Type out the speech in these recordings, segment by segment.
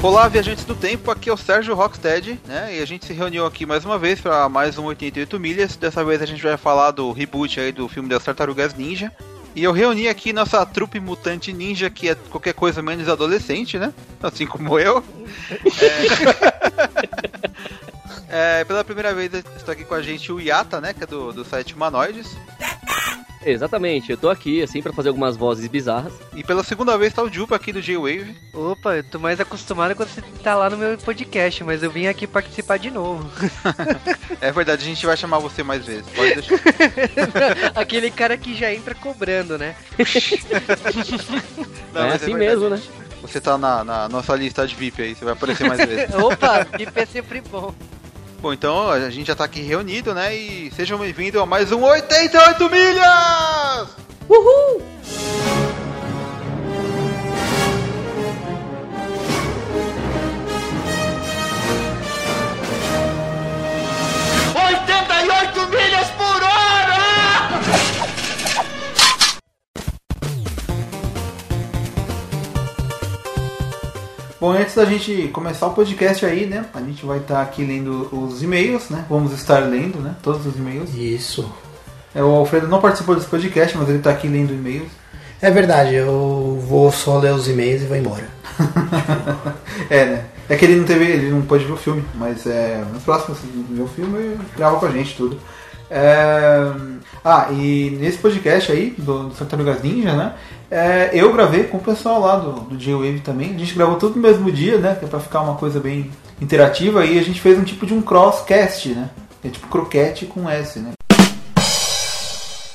Olá, viajantes do tempo, aqui é o Sérgio Rockstead, né? E a gente se reuniu aqui mais uma vez para mais um 88 milhas. Dessa vez a gente vai falar do reboot aí do filme das Tartarugas Ninja. E eu reuni aqui nossa trupe mutante ninja, que é qualquer coisa menos adolescente, né? Assim como eu. É... é, pela primeira vez está aqui com a gente o Yata, né? Que é do, do site Humanoides. Exatamente, eu tô aqui, assim, para fazer algumas vozes bizarras. E pela segunda vez tá o Jupa aqui do J-Wave. Opa, eu tô mais acostumado quando você tá lá no meu podcast, mas eu vim aqui participar de novo. é verdade, a gente vai chamar você mais vezes, pode deixar. Aquele cara que já entra cobrando, né? Não, é assim é mesmo, né? Você tá na, na, nossa lista de VIP aí, você vai aparecer mais vezes. Opa, VIP é sempre bom. Bom, então a gente já tá aqui reunido, né? E sejam bem-vindos a mais um 88 milhas! Uhul! milhas por hora! Bom, antes da gente começar o podcast aí, né? A gente vai estar tá aqui lendo os e-mails, né? Vamos estar lendo, né? Todos os e-mails. Isso. É, o Alfredo não participou desse podcast, mas ele está aqui lendo e-mails. É verdade, eu vou só ler os e-mails e vou embora. é, né? É que ele não teve, ele não pôde ver o filme, mas é, no próximo, se ver o filme, grava com a gente tudo. É... Ah, e nesse podcast aí, do, do Tartarugas Ninja, né? É, eu gravei com o pessoal lá do, do J-Wave também. A gente gravou tudo no mesmo dia, né? Que é pra ficar uma coisa bem interativa. E a gente fez um tipo de um crosscast, né? É tipo croquete com S, né?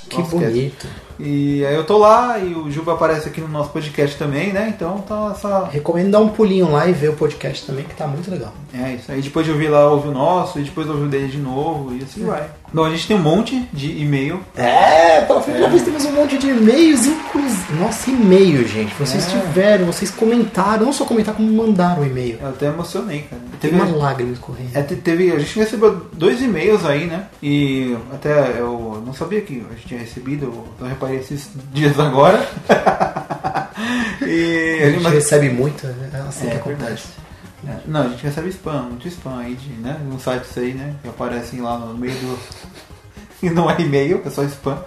Que bonito. E aí eu tô lá e o Juba aparece aqui no nosso podcast também, né? Então tá essa. Recomendo dar um pulinho lá e ver o podcast também, que tá muito legal. É isso. Aí depois de ouvir lá, ouvi o nosso, e depois ouvi o dele de novo, e assim é. vai. Bom, a gente tem um monte de e-mail. É, pela primeira é. vez temos um monte de e-mails, inclusive. Nossa, e-mail, gente. Vocês é. tiveram, vocês comentaram, não só comentaram, como mandaram o e-mail. Eu até emocionei, cara. Teve uma lágrima escorrendo. É, teve, a gente recebeu dois e-mails aí, né? E até eu não sabia que a gente tinha recebido, eu reparei esses dias agora. e a gente mas... recebe muito, né? é assim é, que acontece. Verdade. É, não, a gente recebe spam, muito spam aí de, né? Um sites aí, né? Que aparecem lá no meio do. e não é e-mail, é só spam.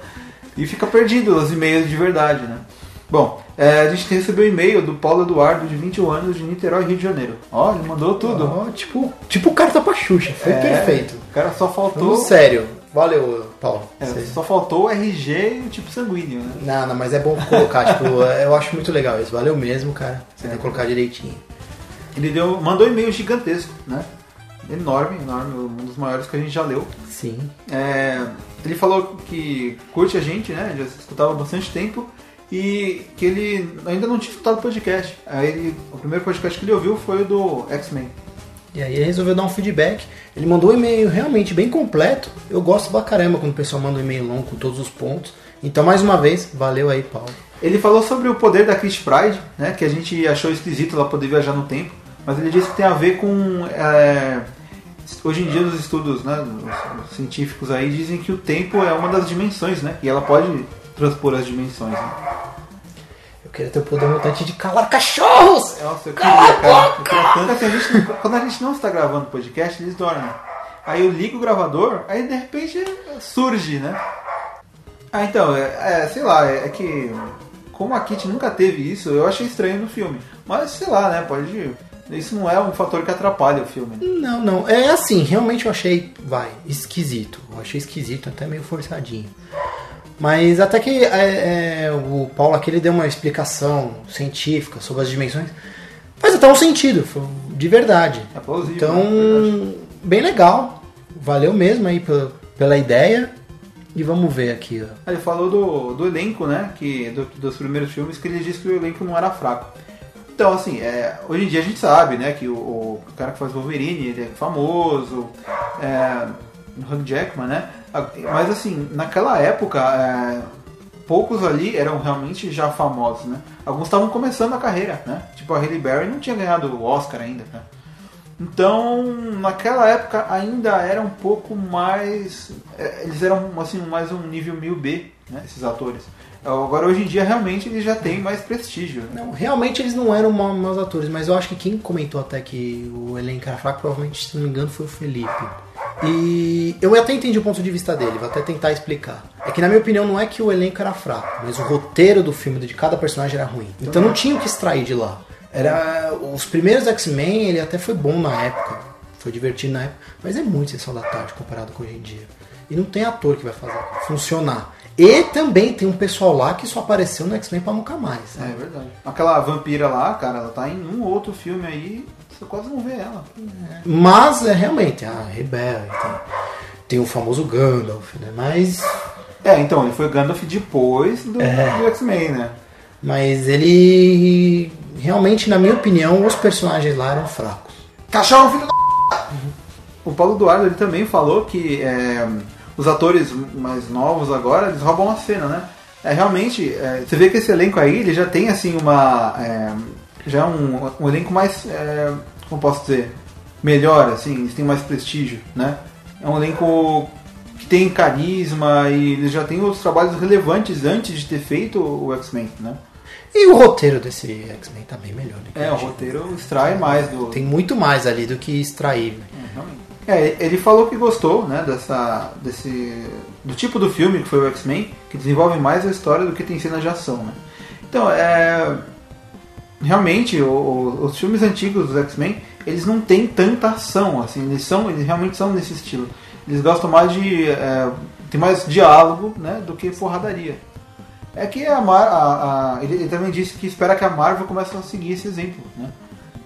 E fica perdido os e-mails de verdade, né? Bom, é, a gente recebeu um e-mail do Paulo Eduardo, de 21 anos, de Niterói, Rio de Janeiro. Ó, ele mandou tudo. Oh, tipo, tipo carta pra Xuxa, foi é, perfeito. O cara só faltou. sério, Valeu, Paulo. É, só faltou o RG e o tipo sanguíneo, né? Não, não, mas é bom colocar, tipo, eu acho muito legal isso. Valeu mesmo, cara. Você é. tem que colocar direitinho. Ele deu, mandou um e-mail gigantesco, né? Enorme, enorme, um dos maiores que a gente já leu. Sim. É, ele falou que curte a gente, né? Já escutava há bastante tempo e que ele ainda não tinha escutado o podcast. Aí ele, o primeiro podcast que ele ouviu foi o do X-Men. E aí ele resolveu dar um feedback. Ele mandou um e-mail realmente bem completo. Eu gosto pra caramba quando o pessoal manda um e-mail longo com todos os pontos. Então, mais uma vez, valeu aí, Paulo. Ele falou sobre o poder da Chris Pride, né? Que a gente achou esquisito ela poder viajar no tempo. Mas ele disse que tem a ver com. É, hoje em dia, os estudos né, os científicos aí dizem que o tempo é uma das dimensões, né? E ela pode transpor as dimensões. Né? queria ter o poder mutante de calar cachorros! Nossa, eu queria, cara. Eu queria tanto assim, a gente, quando a gente não está gravando podcast, eles dormem. Aí eu ligo o gravador, aí de repente surge, né? Ah, então, é, é sei lá, é, é, que como a Kit nunca teve isso, eu achei estranho no filme. Mas sei lá, né? Pode. Isso não é um fator que atrapalha o filme. Não, não. É assim, realmente eu achei, vai, esquisito. Eu achei esquisito, até meio forçadinho. Mas até que é, é, o Paulo aqui ele deu uma explicação científica sobre as dimensões. Faz até um sentido, de verdade. É plausível. Então, é bem legal. Valeu mesmo aí pela, pela ideia. E vamos ver aqui. Ó. Ele falou do, do elenco, né? Que, do, dos primeiros filmes, que ele disse que o elenco não era fraco. Então, assim, é, hoje em dia a gente sabe, né, que o, o cara que faz Wolverine, ele é famoso, é, Hugh Jackman, né? Mas assim, naquela época, é, poucos ali eram realmente já famosos, né? Alguns estavam começando a carreira, né? Tipo a Halle Berry não tinha ganhado o Oscar ainda, né? Então, naquela época ainda era um pouco mais. é, Eles eram assim, mais um nível 1000B, né, esses atores. Agora, hoje em dia, realmente eles já têm mais prestígio. né? Não, realmente eles não eram ma- maus atores, mas eu acho que quem comentou até que o elenco era fraco, provavelmente, se não me engano, foi o Felipe. E eu até entendi o ponto de vista dele, vou até tentar explicar. É que na minha opinião não é que o elenco era fraco, mas o roteiro do filme de cada personagem era ruim. Então não tinha o que extrair de lá. Era os primeiros X-Men, ele até foi bom na época, foi divertido na época, mas é muito sessão da tarde comparado com hoje em dia. E não tem ator que vai fazer funcionar. E também tem um pessoal lá que só apareceu no X-Men pra nunca mais. É sabe? verdade. Aquela vampira lá, cara, ela tá em um outro filme aí, você quase não vê ela. Mas é realmente a Rebelde, tem, tem o famoso Gandalf, né? Mas, É, então, ele foi Gandalf depois do, É. do X-Men, né? mas ele realmente, na minha opinião, os personagens lá eram fracos. Cachorro, filho da. O Paulo Eduardo ele também falou que é, os atores mais novos agora eles roubam a cena, né? É, realmente, é, você vê que esse elenco aí ele já tem assim uma. é, já um, um elenco mais. é, como posso dizer? Melhor, assim, eles têm mais prestígio, né? É um elenco que tem carisma e eles já têm os trabalhos relevantes antes de ter feito o X-Men, né? E o roteiro desse X-Men tá bem melhor. do que É, o roteiro extrai mais do, Tem muito mais ali do que extrair. né? É, ele falou que gostou, né, dessa, desse, do tipo do filme que foi o X-Men, que desenvolve mais a história do que tem cenas de ação, né. Então, é, realmente, o- o- os filmes antigos dos X-Men, eles não têm tanta ação, assim, eles são, eles realmente são nesse estilo. Eles gostam mais de, é, tem mais diálogo, né, do que porradaria. É que a, Mar, a, a- ele, ele também disse que espera que a Marvel comece a seguir esse exemplo, né.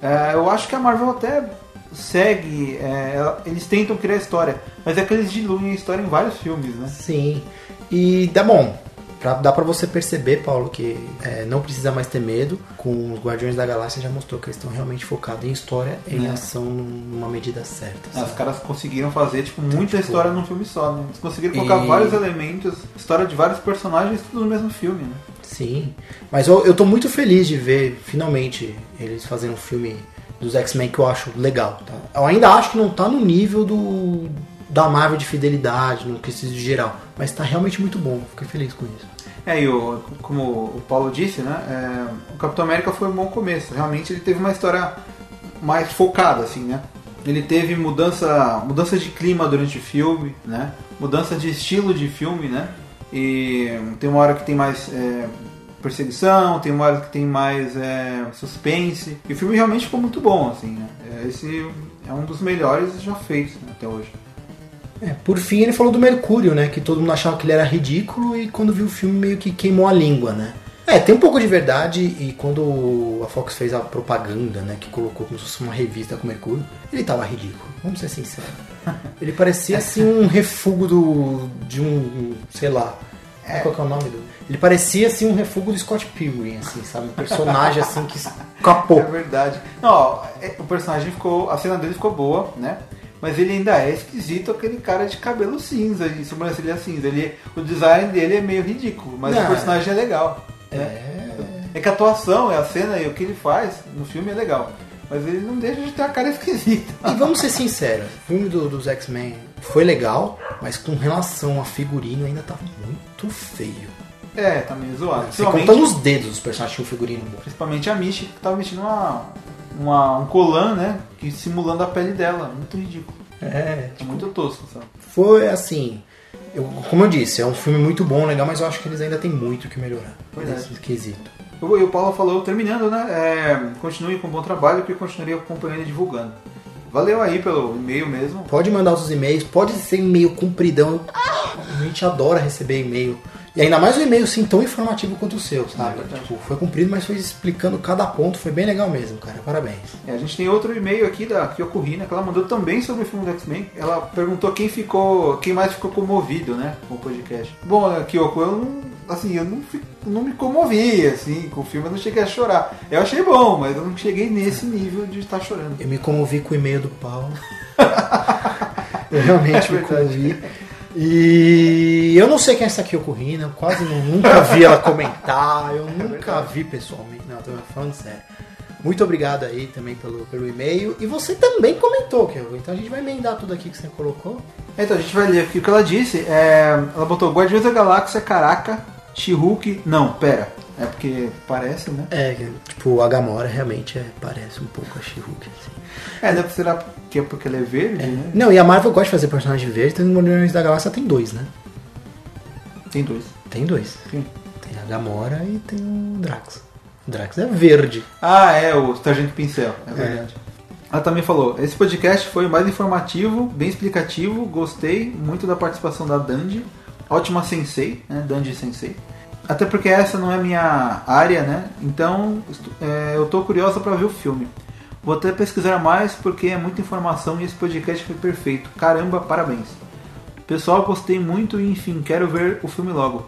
É, eu acho que a Marvel até segue, é, eles tentam criar história, mas é que eles diluem a história em vários filmes, né? Sim. E dá bom. Pra, dá pra você perceber, Paulo, que é, não precisa mais ter medo. Com os Guardiões da Galáxia já mostrou que eles estão realmente focados em história e em É. ação numa medida certa. Ah, Os caras conseguiram fazer tipo, muita tipo, história num filme só, né? Eles conseguiram colocar e- vários elementos, história de vários personagens, tudo no mesmo filme, né? Sim. Mas eu, eu tô muito feliz de ver, finalmente, eles fazendo um filme dos X-Men que eu acho legal. Tá? Eu ainda acho que não tá no nível do da Marvel de fidelidade, no quesito geral. Mas tá realmente muito bom. Fiquei feliz com isso. É, e o, como o Paulo disse, né? é, o Capitão América foi um bom começo. Realmente ele teve uma história mais focada, assim, né? Ele teve mudança, mudança de clima durante o filme, né? Mudança de estilo de filme, né? E tem uma hora que tem mais é, perseguição, tem uma hora que tem mais é, suspense. E o filme realmente ficou muito bom, assim, né? É, Esse é um dos melhores já feitos né, até hoje. É, por fim, ele falou do Mercúrio, né? Que todo mundo achava que ele era ridículo e quando viu o filme meio que queimou a língua, né? É, tem um pouco de verdade e quando a Fox fez a propaganda, né? Que colocou como se fosse uma revista com o Mercúrio, ele tava ridículo, vamos ser sinceros. Ele parecia assim um refúgio do, de um, sei lá, qual que é o nome do... Ele parecia assim um refúgio do Scott Pilgrim, assim, sabe? Um personagem assim que escapou. É verdade. Não, é- o personagem ficou. A cena dele ficou boa, né? Mas ele ainda é esquisito aquele cara de cabelo cinza e sobrancelha cinza. Ele, o design dele é meio ridículo, mas Não, o personagem é legal. né? É... É que a atuação, a cena e o que ele faz no filme é legal. Mas ele não deixa de ter uma cara esquisita. E vamos ser sinceros, o filme do- dos X-Men foi legal, mas com relação a figurino ainda tá muito feio. É, tá meio zoado. Você conta nos dedos os personagens tinham um figurino bom. principalmente a Michi, que tava vestindo uma, uma, um colan, né? Que simulando a pele dela. Muito ridículo. É, É muito tosco, sabe? foi assim. eu- como eu disse, é um filme muito bom, legal, mas eu acho que eles ainda têm muito que melhorar Pois é. nesse quesito. E o Paulo falou, terminando, né? É, continue com um bom trabalho que eu continuaria acompanhando e divulgando. Valeu aí pelo e-mail mesmo. Pode mandar os e-mails, pode ser e-mail compridão. A gente adora receber e-mail. E ainda mais um e-mail assim tão informativo quanto o seu, sabe? É tipo, foi comprido, mas foi explicando cada ponto, foi bem legal mesmo, cara. Parabéns. É, a gente tem outro e-mail aqui da Kyoko Hina, que ela mandou também sobre o filme do X-Men. Ela perguntou quem ficou, quem mais ficou comovido, né, com o podcast. Bom, Kyoko, eu não, assim, eu não, não me comovi, assim, com o filme, eu não cheguei a chorar. Eu achei bom, mas eu não cheguei nesse nível de estar chorando. Eu me comovi com o e-mail do Paulo. eu realmente É me comovi. E eu não sei quem é essa Kyoko Hina, eu quase nu- nunca vi ela comentar, eu nunca vi pessoalmente. Não, tô falando sério. Muito obrigado aí também pelo, pelo e-mail. E você também comentou, Kelvin. Então a gente vai emendar tudo aqui que você colocou. Então, a gente vai ler aqui o que ela disse. É, ela botou Guardiões da Galáxia, caraca, She-Hulk. Não, pera. É porque parece, né? É, tipo, a Gamora realmente é, parece um pouco a She-Hulk. Assim. É, deve ser que é porque ela é verde, né? Não, e a Marvel gosta de fazer personagem verde, então no Guardiões da Galáxia tem dois, né? Tem dois. Tem dois. Sim. Tem a Gamora e tem o Drax. O Drax é verde. Ah, é, o Sargento Pincel, é verdade. Ela também falou: esse podcast foi mais informativo, bem explicativo, gostei muito da participação da Dandy, ótima sensei, né? Dandy Sensei. Até porque essa não é minha área, né? Então é, eu tô curiosa para ver o filme. Vou até pesquisar mais porque é muita informação e esse podcast foi perfeito. Caramba, parabéns. Pessoal, gostei muito e enfim, quero ver o filme logo.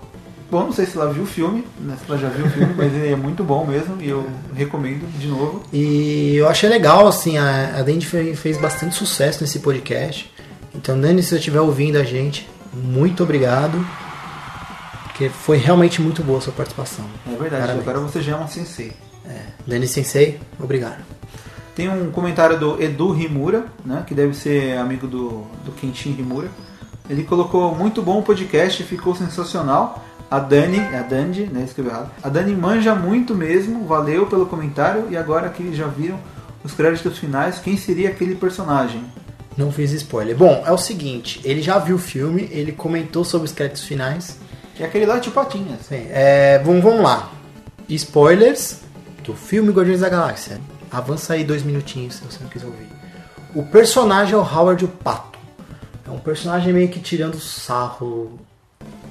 Bom, não sei se ela viu o filme, né? Se ela já viu o filme, mas ele é muito bom mesmo e eu recomendo de novo. E eu achei legal, assim, a, a Dandy fe- fez bastante sucesso nesse podcast. Então, Dani, se você estiver ouvindo a gente, muito obrigado. Porque foi realmente muito boa a sua participação. É verdade, Parabéns. agora você já é uma sensei. Dani Sensei, obrigado. Tem um comentário do Edu Rimura, né, que deve ser amigo do, do Quentin Rimura. Ele colocou muito bom o podcast, ficou sensacional. A Dani, é a Dandy, né, escreveu errado. A Dani manja muito mesmo, valeu pelo comentário. E agora que já viram os créditos finais, quem seria aquele personagem? Não fiz spoiler. Bom, é o seguinte, ele já viu o filme, ele comentou sobre os créditos finais. Que é aquele lá de Patinhas. Sim, é, vamos, vamos lá. Spoilers do filme Guardiões da Galáxia. Avança aí dois minutinhos se você não quiser ouvir. O personagem é o Howard o Pato. É um personagem meio que tirando sarro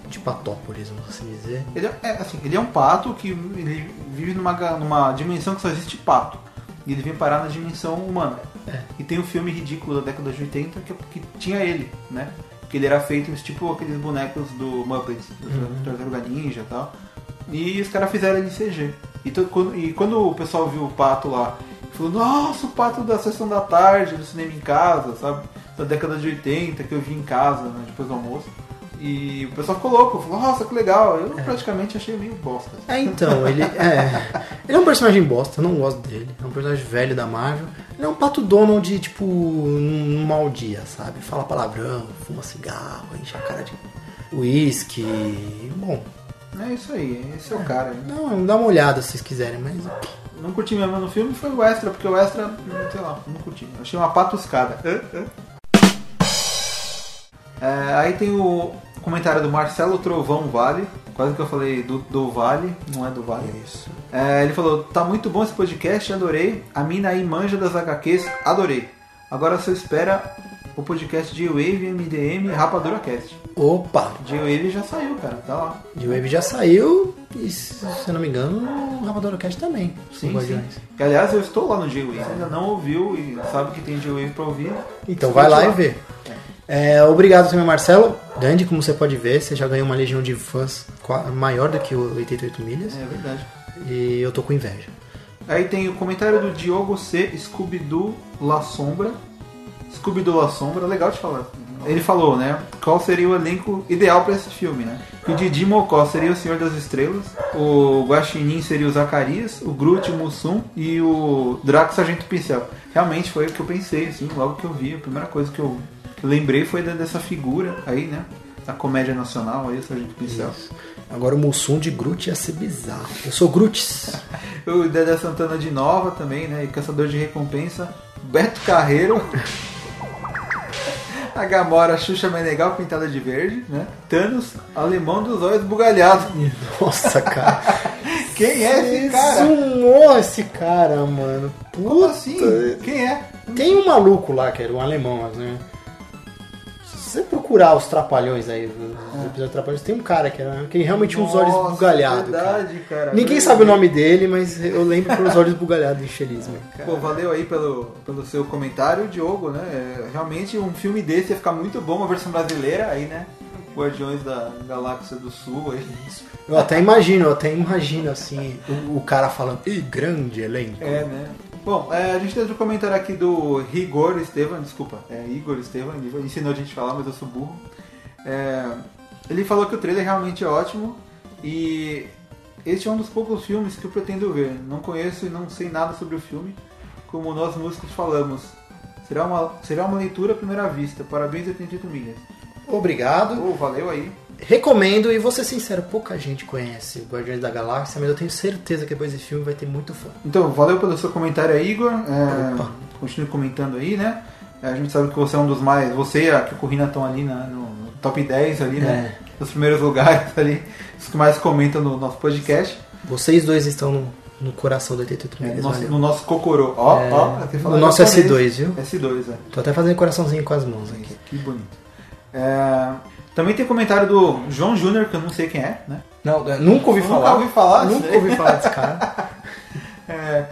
de Patópolis, vamos assim dizer. Ele é, é, assim, ele é um pato que ele vive numa, numa dimensão que só existe pato. E ele vem parar na dimensão humana. É. E tem um filme ridículo da década de 80 que, que tinha ele, né? Que ele era feito tipo aqueles bonecos do Muppets, do Uhum. Tartaruga Ninja e tal. E os caras fizeram ele em CG. E, quando, e quando o pessoal viu o pato lá, falou, nossa, o pato da sessão da tarde, do cinema em casa, sabe? Da década de 80, que eu vi em casa, né, depois do almoço. E o pessoal ficou louco, falou, nossa, que legal. Eu praticamente achei meio bosta. É, então, ele é. Ele é um personagem bosta, eu não gosto dele. É um personagem velho da Marvel. Ele é um pato Donald, tipo, num mau dia, sabe? Fala palavrão, fuma cigarro, enche a cara de uísque. Bom, É isso aí, esse é o cara. não, dá uma olhada se vocês quiserem, mas. Não curti mesmo no filme foi o extra, porque o extra, sei lá, não curti. Achei uma patuscada. Hã? É, aí tem o comentário do Marcelo Trovão Vale. Quase que eu falei do, do Vale, não é do Vale. Isso. É, ele falou: tá muito bom esse podcast, adorei. A mina aí manja das HQs, adorei. Agora só espera o podcast de Wave MDM Rapadura Cast. Opa! De Wave já saiu, cara, tá lá. De Wave já saiu e, se eu não me engano, o Rapadura Cast também. Sim, sim. Que, aliás, eu estou lá no G-Wave. Ainda não ouviu e sabe que tem G-Wave pra ouvir. Então vai lá e Escute vê. É, obrigado também, Marcelo. Dandy, como você pode ver, você já ganhou uma legião de fãs maior do que o 88 milhas. É verdade. E eu tô com inveja. Aí tem o comentário do Diogo C. Scooby-Doo La Sombra. Scooby-Doo La Sombra, legal de falar. Ele falou, né? Qual seria o elenco ideal pra esse filme, né? O Didi Mocó seria o Senhor das Estrelas, o Guaxinim seria o Zacarias, o Groot o Mussum e o Draco Sargento Pincel. Realmente foi o que eu pensei, assim, logo que eu vi. A primeira coisa que eu lembrei foi dessa figura aí, né? Da comédia nacional aí, o Sargento Pincel. Agora o Mussum de Groot ia ser bizarro. Eu sou Groots. O Dedé Santana de Nova também, né? E Caçador de Recompensa. Beto Carreiro. A Gamora Xuxa Menegal pintada de verde, né? Thanos, alemão dos olhos bugalhados. Nossa, cara. Quem é esse cara? Sumou esse cara, mano. Como Puta. assim? Quem é? Tem um maluco lá, que era um alemão, né? Se você procurar os trapalhões aí, os episódios de trapalhões, tem um cara que, era, que realmente tinha uns olhos Nossa, bugalhados. cara. verdade, cara. Ninguém Meu sabe o nome dele, mas eu lembro pelos olhos bugalhados, infeliz, mano. Pô, valeu aí pelo, pelo seu comentário, Diogo, né? É, realmente um filme desse ia ficar muito bom, uma versão brasileira aí, né? Guardiões da Galáxia do Sul aí. Eu até imagino, eu até imagino assim, o, o cara falando, Ih, grande elenco. É, né? Bom, é, a gente tem outro comentário aqui do Rigor Estevam, desculpa, é Igor Estevam, ele ensinou a gente a falar, mas eu sou burro. É, ele falou que o trailer realmente é ótimo e Este é um dos poucos filmes que eu pretendo ver. Não conheço e não sei nada sobre o filme, como nós músicos falamos. Será uma, será uma leitura à primeira vista. Parabéns 88 milhas. Obrigado. Oh, valeu aí. Recomendo e vou ser sincero, pouca gente conhece o Guardiões da Galáxia, mas eu tenho certeza que depois desse filme vai ter muito fã. Então, valeu pelo seu comentário aí, Igor. É, continue comentando aí, né? É, A gente sabe que você é um dos mais. Você e a Kiko Rina estão ali na- no, top 10 ali, né? Nos primeiros lugares ali. Os que mais comentam no nosso podcast. Vocês dois estão no, no coração do 88 É, no, nosso, no nosso Cocorô. Ó, É, ó, fala no nosso japonês. S2, viu? S2, é. Tô até fazendo coraçãozinho com as mãos aqui. Que bonito. É, também tem comentário do João Júnior, que eu não sei quem é, né? Não, eu nunca ouvi Nunca falar. ouvi falar, Nunca sei. ouvi falar desse cara. É,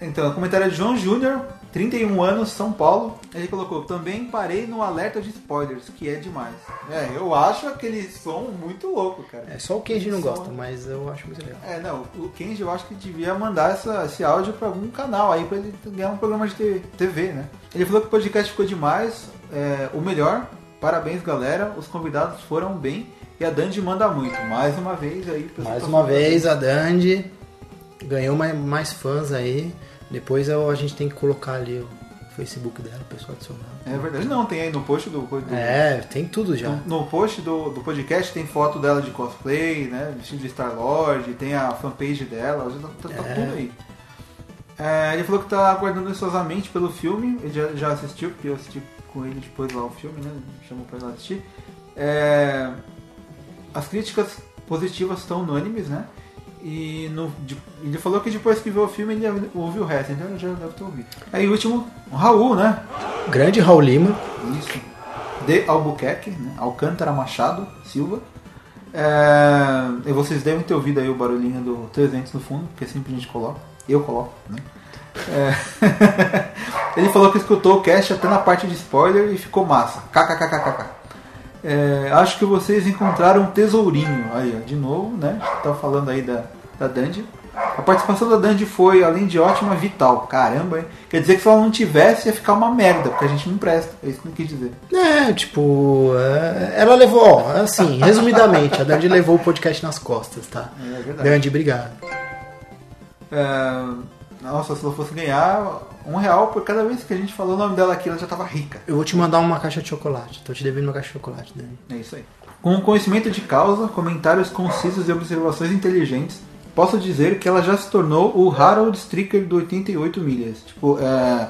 então, o comentário é de João Júnior, 31 anos, São Paulo. Ele colocou, também parei no alerta de spoilers, que é demais. É, eu acho aquele som muito louco, cara. É, só o Kenji não Som- gosta, mas eu acho muito legal. É, não, o Kenji eu acho que devia mandar essa, esse áudio pra algum canal aí, pra ele ganhar um programa de TV, né? Ele falou que o podcast ficou demais, é, o melhor, parabéns galera, os convidados foram bem e a Dandy manda muito. Mais uma vez aí. Mais tá uma vez, a Dandy ganhou mais, mais fãs aí. Depois eu- a gente tem que colocar ali o Facebook dela, o pessoal adicionar. É verdade, não, tem aí no post do... do É, tem tudo já. No, no post do, do podcast tem foto dela de cosplay, né? Vestido de Star-Lord, tem a fanpage dela, já tá, tá É. tudo aí. É, ele falou que tá aguardando ansiosamente pelo filme, ele já, já assistiu, porque eu assisti com ele depois lá o filme, né? Chamou pra ir lá assistir. É, as críticas positivas estão unânimes, né? E no- de- ele falou que depois que viu o filme ele ouviu o resto, então já deve ter ouvido. Aí o último, o Raul, né? Grande Raul Lima. Isso. De Albuquerque, né? Alcântara Machado Silva. É, e vocês devem ter ouvido aí o barulhinho do 300 no fundo, porque sempre a gente coloca. Eu coloco, né? É, Ele falou que escutou o cast até na parte de spoiler e ficou massa. KKKKK. É, acho que vocês encontraram um tesourinho. Aí, ó, de novo, né? Tá falando aí da, da Dandy. A participação da Dandy foi, além de ótima, vital. Caramba, hein? Quer dizer que se ela não tivesse, ia ficar uma merda, porque a gente não presta. É isso que eu quis dizer. É, tipo, é, ela levou, ó, assim, resumidamente, a Dandy levou o podcast nas costas, tá? É verdade. Dandy, obrigado. É, nossa, se ela fosse ganhar um real por cada vez que a gente falou o nome dela aqui, ela já tava rica. Eu vou te mandar uma caixa de chocolate. Tô te devendo uma caixa de chocolate, Dandy. É isso aí. Com conhecimento de causa, comentários concisos e observações inteligentes, posso dizer que ela já se tornou o Harold Stricker do 88 milhas. Tipo, é,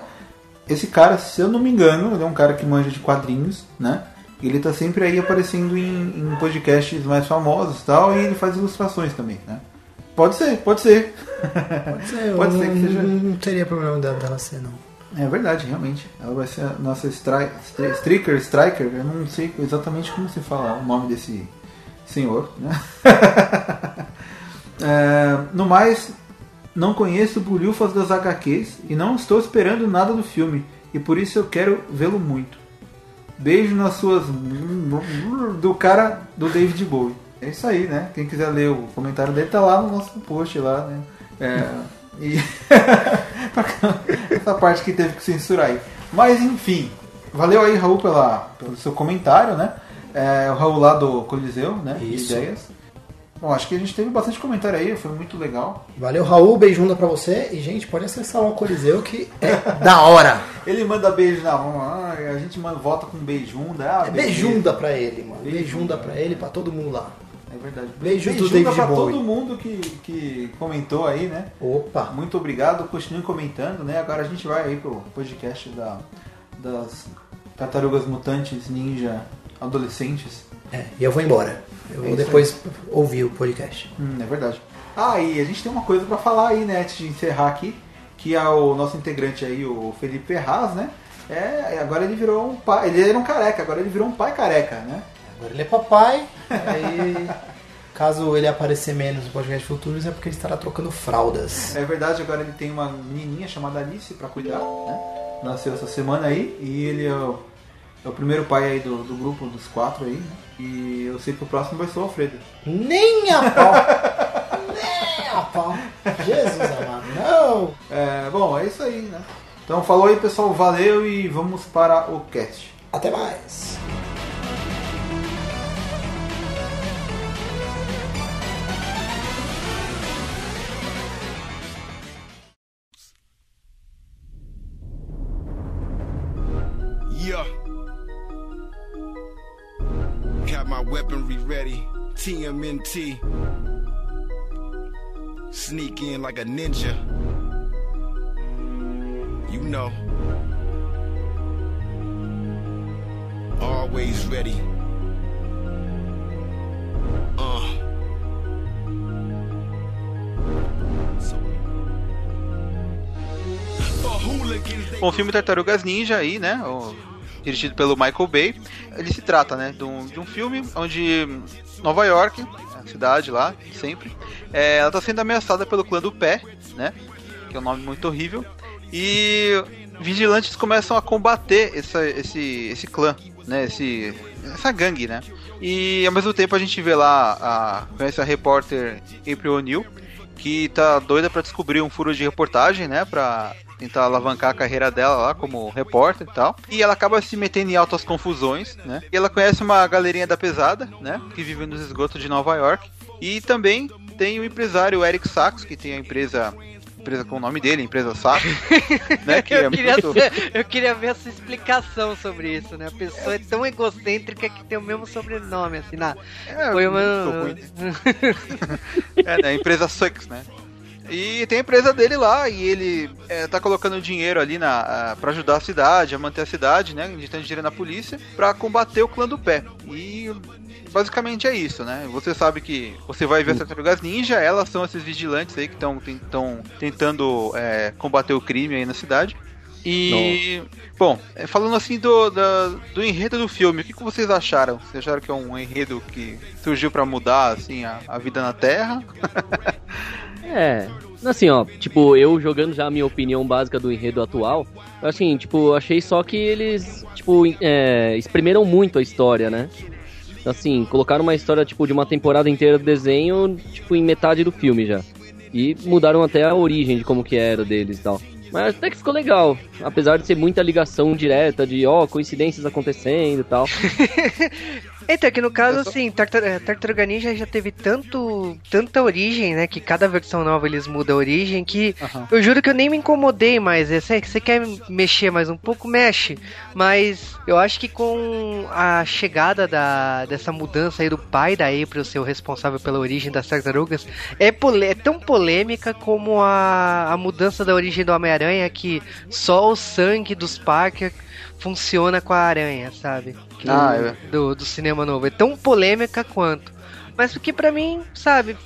esse cara, se eu não me engano, ele é um cara que manja de quadrinhos, né? Ele tá sempre aí aparecendo em, em podcasts mais famosos e tal, e ele faz ilustrações também, né? Pode ser, pode ser. Pode ser, Pode ser que seja. não teria problema dela, dela ser, não. É verdade, realmente. Ela vai ser a nossa stri stri- Striker, Striker, eu não sei exatamente como se fala o nome desse senhor, né? É, no mais, não conheço bolhufas das HQs e não estou esperando nada do filme, e por isso eu quero vê-lo muito. Beijo nas suas. do cara do David Bowie. É isso aí, né? Quem quiser ler o comentário dele tá lá no nosso post lá, né? É, e essa parte que teve que censurar aí. Mas enfim, valeu aí, Raul, pela, pelo seu comentário, né? É, o Raul lá do Coliseu, né? de Isso. ideias. Bom, acho que a gente teve bastante comentário aí, foi muito legal. Valeu, Raul, beijunda pra você. E, gente, pode acessar lá o Coliseu que é da hora. Ele manda beijo na mão, a gente manda, volta com beijunda. Ah, É beijunda pra ele, mano. Beijunda. Beijunda pra ele, pra todo mundo lá. É verdade. Beijos do Beijunda David pra Bowie. todo mundo que, que comentou aí, né? Opa. Muito obrigado, continuem comentando, né? Agora a gente vai aí pro podcast da, das tartarugas mutantes ninja adolescentes. É, e eu vou embora. Eu É vou depois ouvir o podcast. Hum, é verdade. Ah, e a gente tem uma coisa pra falar aí, né, antes de encerrar aqui, que é o nosso integrante aí, o Felipe Ferraz, né? É, agora ele virou um pai, ele era um careca, agora ele virou um pai careca, né? Agora ele é papai. Aí, caso ele aparecer menos no podcast futuros, é porque ele estará trocando fraldas. É verdade, agora ele tem uma menininha chamada Alice pra cuidar, né? Nasceu essa semana aí e ele é o, é o primeiro pai aí do, do grupo dos quatro aí, né? E eu sei que o próximo vai ser o Alfredo. Nem a pau. Nem a pau. Jesus amado. Não. É, bom, é isso aí, né? Então falou aí pessoal, valeu e vamos para o cast. Até mais. TMNT. Sneak in like a ninja. You know. Always ready. Uh. Bom, o filme Tartarugas Ninja aí, né? o- dirigido pelo Michael Bay. Ele se trata, né, de um, de um filme onde Nova York, a cidade lá, sempre, é, ela tá sendo ameaçada pelo clã do pé, né? Que é um nome muito horrível. E vigilantes começam a combater essa, esse, esse clã, né? Esse, essa gangue, né? E ao mesmo tempo a gente vê lá a, conhece a repórter April O'Neil, que tá doida pra descobrir um furo de reportagem, né? Pra tentar alavancar a carreira dela lá como repórter e tal. E ela acaba se metendo em altas confusões, né? E ela conhece uma galerinha da pesada, né? Que vive nos esgotos de Nova York. E também tem o empresário Eric Sachs, que tem a empresa. Empresa com o nome dele, empresa Sachs, né? Que é eu, queria muito. ser- eu queria ver a sua explicação sobre isso, né? A pessoa é tão egocêntrica que tem o mesmo sobrenome, assim, na... É, Foi uma... ruim. É, né? A empresa Sucks, né? E tem a empresa dele lá e ele é, tá colocando dinheiro ali na, a- pra ajudar a cidade, a manter a cidade, né? Injetando dinheiro na polícia pra combater o clã do pé. E basicamente é isso, né? Você sabe que você vai ver as tartarugas ninja, elas são esses vigilantes aí que estão tentando é, combater o crime aí na cidade. E, bom, é, falando assim do, da- do enredo do filme, o que, que vocês acharam? Vocês acharam que é um enredo que surgiu pra mudar, assim, a, a vida na Terra? É, assim, ó, tipo, eu jogando já a minha opinião básica do enredo atual, assim, tipo, achei só que eles, tipo, é, espremeram muito a história, né? Assim, colocaram uma história, tipo, de uma temporada inteira do desenho, tipo, em metade do filme já. E mudaram até a origem de como que era deles e tal. Mas até que ficou legal, apesar de ser muita ligação direta de, ó, coincidências acontecendo e tal. Então, aqui no caso, só- assim, Tartar- eh, Tartaruga Ninja já teve tanto, tanta origem, né? Que cada versão nova eles mudam a origem, que Aham. eu juro que eu nem me incomodei mais. É, Você você quer mexer mais um pouco? Mexe. Mas eu acho que com a chegada da, dessa mudança aí do pai da April ser o responsável pela origem das tartarugas, é, é tão polêmica como a, a mudança da origem do Homem-Aranha, que só o sangue dos Parker funciona com a aranha, sabe? Que Ah, é. do, do cinema novo. É tão polêmica quanto. Mas porque pra mim, sabe,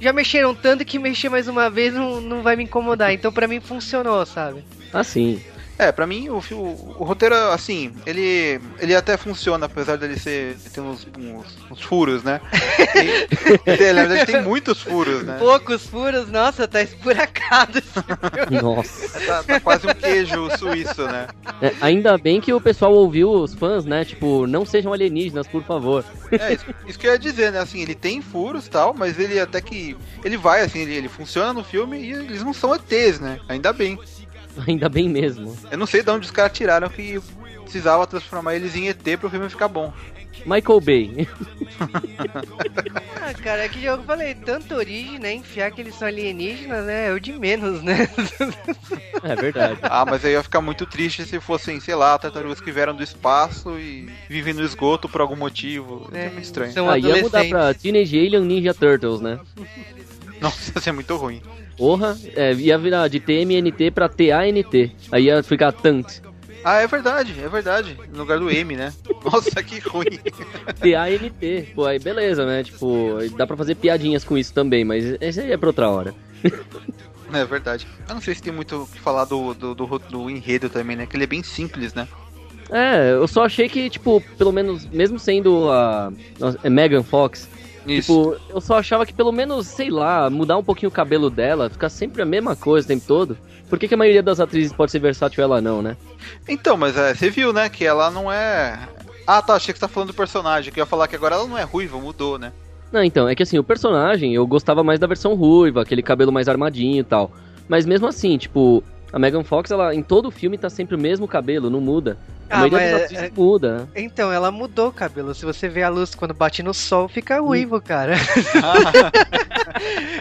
já mexeram tanto que mexer mais uma vez não, não vai me incomodar. Então pra mim funcionou, sabe? Assim, É, pra mim o, o, o roteiro, assim, ele, ele até funciona, apesar dele ser, ter uns, uns, uns furos, né? E, tem- na verdade tem muitos furos, né? Poucos furos, nossa, tá esburacado. esse nossa. Tá, tá quase um queijo suíço, né? É, ainda bem que o pessoal ouviu os fãs, né? Tipo, não sejam alienígenas, por favor. É, isso, isso que eu ia dizer, né? Assim, ele tem furos e tal, mas ele até que. Ele vai, assim, ele, ele funciona no filme e eles não são ETs, né? Ainda bem. Ainda bem mesmo. Eu não sei de onde os caras tiraram que precisava transformar eles em ET pro filme ficar bom. Michael Bay. Ah, cara, é que eu falei, tanta origem, né? Enfiar que eles são alienígenas, né? É o de menos, né? É verdade. Ah, mas aí ia ficar muito triste se fossem, sei lá, tartarugas que vieram do espaço e vivem no esgoto por algum motivo. É, muito estranho. São Ah, ia mudar pra Teenage Alien Ninja Turtles, né? Nossa, isso é muito ruim. Porra, é, ia virar de TMNT pra TANT. Aí ia ficar TANT. Ah, é verdade, é verdade. No lugar do M, né? Nossa, que ruim. TANT. Pô, aí beleza, né? Tipo, dá pra fazer piadinhas com isso também, mas esse aí é pra outra hora. É verdade. Eu não sei se tem muito o que falar do, do, do, do enredo também, né? Que ele é bem simples, né? É, eu só achei que, tipo, pelo menos, mesmo sendo a, a Megan Fox, Isso. tipo, eu só achava que pelo menos, sei lá, mudar um pouquinho o cabelo dela, ficar sempre a mesma coisa o tempo todo. Por que, que a maioria das atrizes pode ser versátil e ela não, né? Então, mas é, você viu, né? Que ela não é. Ah, tá, achei que você tá falando do personagem. Que eu ia falar que agora ela não é ruiva, mudou, né? Não, então, é que assim, o personagem, eu gostava mais da versão ruiva, aquele cabelo mais armadinho e tal. Mas mesmo assim, tipo, a Megan Fox, ela em todo o filme tá sempre o mesmo cabelo, não muda. A Ah, maioria mas das é- atrizes muda. Então, ela mudou o cabelo. Se você vê a luz quando bate no sol, fica ruivo, cara.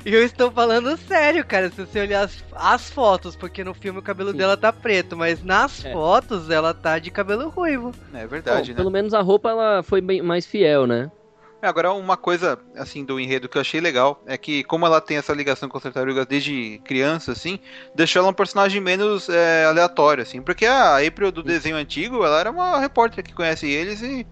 E eu estou falando sério, cara. Se você olhar as, as fotos, porque no filme o cabelo Sim. dela tá preto, mas nas É. fotos ela tá de cabelo ruivo. É verdade, Bom, né? Pelo menos a roupa ela foi bem mais fiel, né? É, Agora, uma coisa, assim, do enredo que eu achei legal é que, como ela tem essa ligação com as tartarugas desde criança, assim, deixou ela um personagem menos é, aleatório, assim. Porque a April do desenho antigo, ela era uma repórter que conhece eles e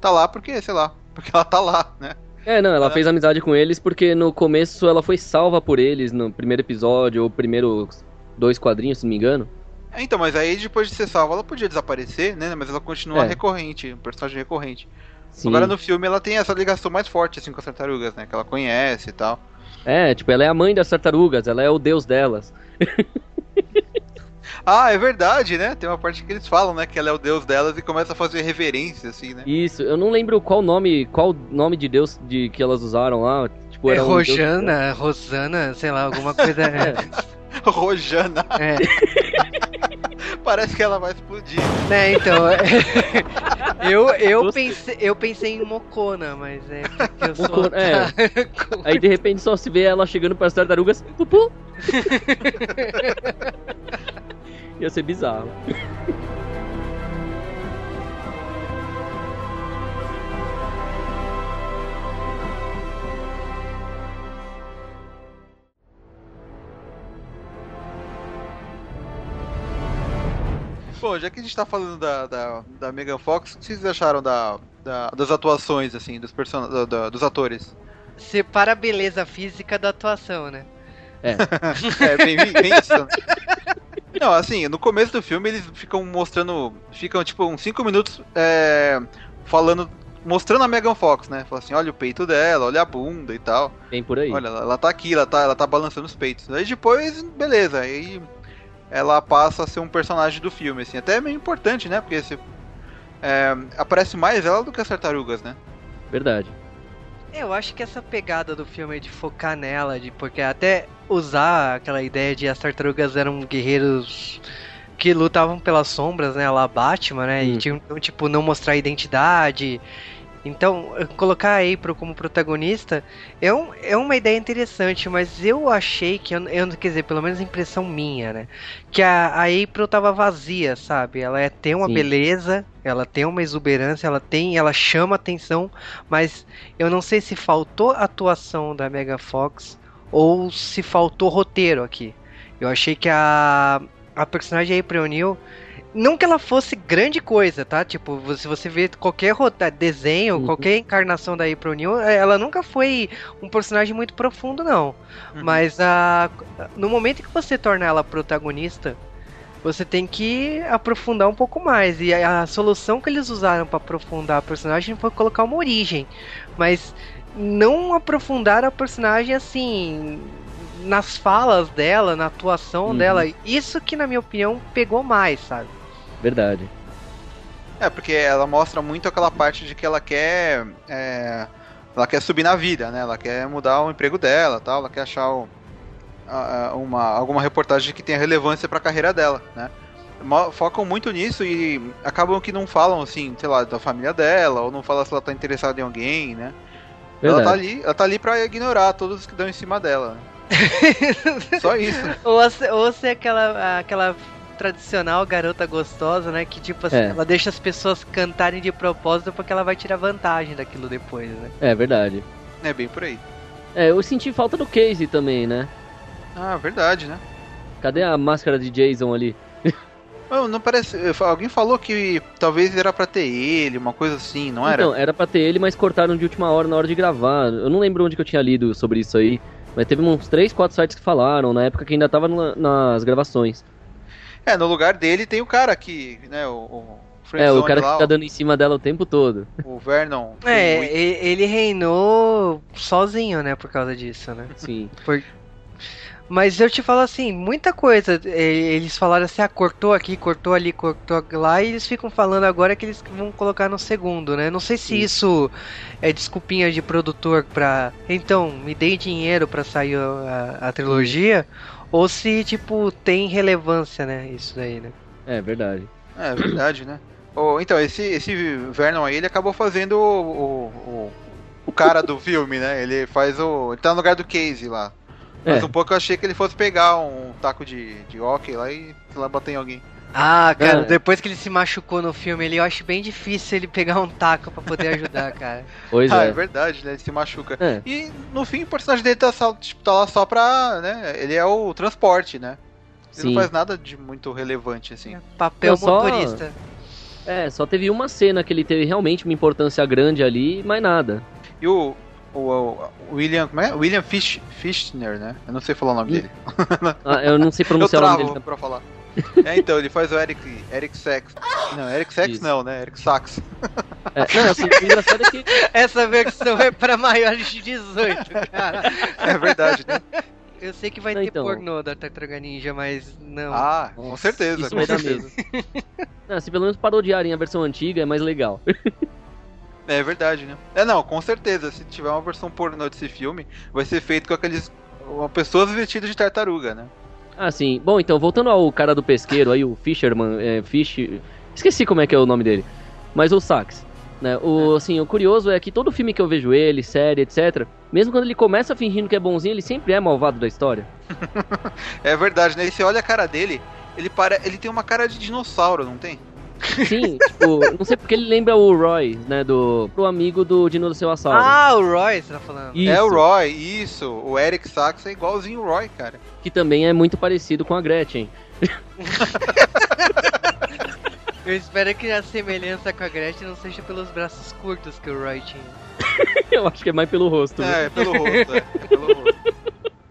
tá lá porque, sei lá, porque ela tá lá, né? É, não, ela É. fez amizade com eles porque no começo ela foi salva por eles no primeiro episódio, ou primeiro dois quadrinhos, se não me engano. É, então, mas aí depois de ser salva, ela podia desaparecer, né? Mas ela continua É. recorrente, um personagem recorrente. Sim. Agora no filme ela tem essa ligação mais forte, assim, com as tartarugas, né? Que ela conhece e tal. É, tipo, ela é a mãe das tartarugas, ela é o deus delas. Ah, é verdade, né? Tem uma parte que eles falam, né? Que ela é o deus delas e começa a fazer reverência, assim, né? Isso, eu não lembro qual nome, qual nome de deus de que elas usaram lá. Tipo, É era um deus- Rojana, Rosana, sei lá, alguma coisa. Rojana. É, Parece que ela vai explodir. né, então. eu, eu, pensei, eu pensei em Mocona, mas é porque eu sou. Mocona, é. Aí de repente só se vê ela chegando para as tartarugas. Pupu! Ia ser bizarro. Bom, já que a gente tá falando da, da, da Megan Fox, o que vocês acharam da, da- das atuações, assim, dos, person... da- da- dos atores? Separa a beleza física da atuação, né? É, É, bem, bem isso. Não, assim, no começo do filme eles ficam mostrando. Ficam, tipo, uns 5 minutos é, falando. Mostrando a Megan Fox, né? Fala assim, olha o peito dela, olha a bunda e tal. tem por aí. Olha, ela, ela tá aqui, ela tá, ela tá balançando os peitos. Aí depois, beleza, aí ela passa a ser um personagem do filme, assim. Até é meio importante, né? Porque se, é, aparece mais ela do que as tartarugas, né? Verdade. Eu acho que essa pegada do filme de focar nela, de porque até usar aquela ideia de as tartarugas eram guerreiros que lutavam pelas sombras, né? Lá Batman, né? Hum. E tinham, então, tipo, não mostrar a identidade. Então, colocar a April como protagonista é, um, é uma ideia interessante, mas eu achei que, eu, eu, quer dizer, pelo menos a impressão minha, né? Que a, a April tava vazia, sabe? Ela é, tem uma Sim. beleza, ela tem uma exuberância, ela tem, ela chama atenção, mas eu não sei se faltou atuação da Mega Fox ou se faltou roteiro aqui. Eu achei que a, a personagem April O'Neil não que ela fosse grande coisa, tá? Tipo, se você vê qualquer rota- desenho, Uhum. qualquer encarnação da April O'Neil, ela nunca foi um personagem muito profundo, não. Uhum. Mas a, no momento que você torna ela protagonista, você tem que aprofundar um pouco mais. E a, a solução que eles usaram pra aprofundar a personagem foi colocar uma origem. Mas não aprofundar a personagem assim. Nas falas dela, na atuação Uhum. dela. Isso que, na minha opinião, pegou mais, sabe? Verdade. É, porque ela mostra muito aquela parte de que ela quer. é, ela quer subir na vida, né? Ela quer mudar o emprego dela tal, ela quer achar o- a- a- uma, alguma reportagem que tenha relevância pra carreira dela, né? Focam muito nisso e acabam que não falam assim, sei lá, da família dela, ou não falam se ela tá interessada em alguém, né? Ela tá ali, ela tá ali pra ignorar todos que dão em cima dela. né? Só isso. Ou se, ou se aquela, aquela tradicional garota gostosa, né? Que tipo assim, É. ela deixa as pessoas cantarem de propósito porque ela vai tirar vantagem daquilo depois, né? É verdade. É bem por aí. É, eu senti falta do Casey também, né? Ah, verdade, né? Cadê a máscara de Jason ali? Não, não parece. Alguém falou que talvez era pra ter ele, uma coisa assim, não era? Então, era pra ter ele, mas cortaram de última hora na hora de gravar. Eu não lembro onde que eu tinha lido sobre isso aí. Mas teve uns 3, 4 sites que falaram, na época que ainda tava na- nas gravações. É, no lugar dele tem o cara aqui, né? O, o É, o cara que lá, fica dando em cima dela o tempo todo. o Vernon. É, e- ele reinou sozinho, né, por causa disso, né? Sim. Mas eu te falo assim, muita coisa. Eles falaram assim, ah, cortou aqui, cortou ali, cortou lá, e eles ficam falando agora que eles vão colocar no segundo, né? Não sei se Sim. isso é desculpinha de produtor pra. Então, me dei dinheiro pra sair a, a trilogia, ou se, tipo, tem relevância, né? Isso daí, né? É verdade. É, é verdade, né? Oh, então, esse, esse Vernon aí, ele acabou fazendo o, o, o, o cara do filme, né? Ele faz o. Ele tá no lugar do Casey lá. Mas É. um pouco eu achei que ele fosse pegar um taco de, de hockey lá e sei lá, bater em alguém. Ah, cara, É. depois que ele se machucou no filme, ele, eu acho bem difícil ele pegar um taco pra poder ajudar, cara. Pois ah, é é. verdade, né? Ele se machuca. É. E no fim o personagem dele tá, só, tipo, tá lá só pra. né? Ele é o transporte, né? Ele Sim. não faz nada de muito relevante, assim. Papel Eu só- motorista. É, só teve uma cena que ele teve realmente uma importância grande ali, mais nada. E o. O, o- o William. Como é? William Fish, Fichtner, né? Eu não sei falar o nome dele. Ah, eu não sei Eu pronunciar o nome dele. pra falar. É, então, ele faz o Eric, Eric Sachs. Não, Eric Sachs Isso. não, né? Eric Sachs. É, não, assim, o engraçado é que. Essa versão é pra maiores de 18, cara. É verdade, né? Eu sei que vai Não, ter então. pornô da Tartaruga Ninja, mas não. Ah, com certeza, isso com vai dar certeza. Não, se pelo menos parodiarem a versão antiga é mais legal. É verdade, né? É, não, com certeza. Se tiver uma versão pornô desse filme, vai ser feito com aqueles. Uma pessoas vestidas de tartaruga, né? Ah, sim. Bom, então, voltando ao cara do pesqueiro aí, o Fisherman, é, Fish... Esqueci como é que é o nome dele. Mas o Sax. Né? O, assim, o curioso é que todo filme que eu vejo ele, série, etc., mesmo quando ele começa fingindo que é bonzinho, ele sempre é malvado da história. É verdade, né? E você olha a cara dele, ele, para... ele tem uma cara de dinossauro, não tem? Sim, tipo, não sei porque ele lembra o Roy, né, do... Pro amigo do Dinossauro. Ah, o Roy, você tá falando. Isso, É o Roy, isso. O Eric Sachs é igualzinho o Roy, cara. que também é muito parecido com a Gretchen. Eu espero que a semelhança com a Gretchen não seja pelos braços curtos que o Roy tinha. eu acho que é mais pelo rosto. né? É, é pelo rosto, é. é pelo rosto.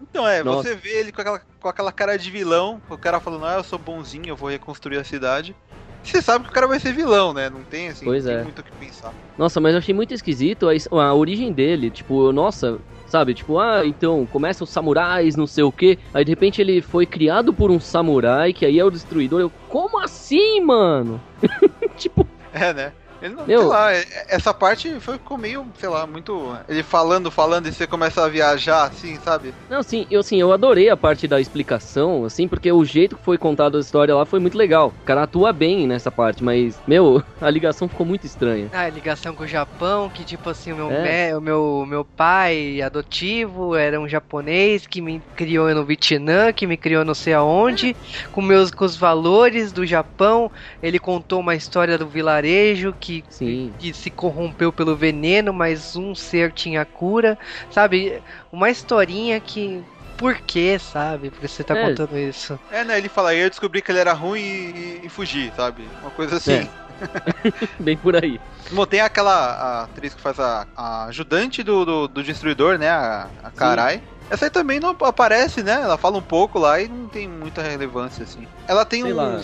Então é, Nossa. você vê ele com aquela, com aquela cara de vilão, o cara falando, ah, eu sou bonzinho, eu vou reconstruir a cidade. Você sabe que o cara vai ser vilão, né? Não tem assim, Pois tem é. muito o que pensar. Nossa, mas eu achei muito esquisito a, a origem dele. Tipo, nossa, sabe? Tipo, ah, então, começa os samurais, não sei o quê. Aí de repente ele foi criado por um samurai, que aí é o destruidor. Eu, como assim, mano? tipo, É, né? Ele não, Meu. sei lá, é- essa parte foi, ficou meio, sei lá, muito. Ele falando, falando e você começa a viajar, assim, sabe? não, sim, eu sim, eu adorei a parte da explicação, assim, porque o jeito que foi contada a história lá foi muito legal. O cara atua bem nessa parte, mas, meu, a ligação ficou muito estranha. Ah, ligação com o Japão, que tipo assim, o meu, É. me- o meu, meu pai adotivo era um japonês que me criou no Vietnã, que me criou não sei aonde, com, meus, com os valores do Japão. Ele contou uma história do vilarejo que, Sim. que se corrompeu pelo veneno, mas um ser tinha cura, sabe? Uma historinha que. Por que, sabe? Porque você tá É. contando isso. É, né? Ele fala, eu descobri que ele era ruim e, e, e fugi, sabe? Uma coisa assim. É. Bem por aí. Bom, tem aquela a atriz que faz a, a ajudante do, do, do destruidor, né? A, a Karai. Essa aí também não aparece, né? Ela fala um pouco lá e não tem muita relevância, assim. Ela tem Sei lá.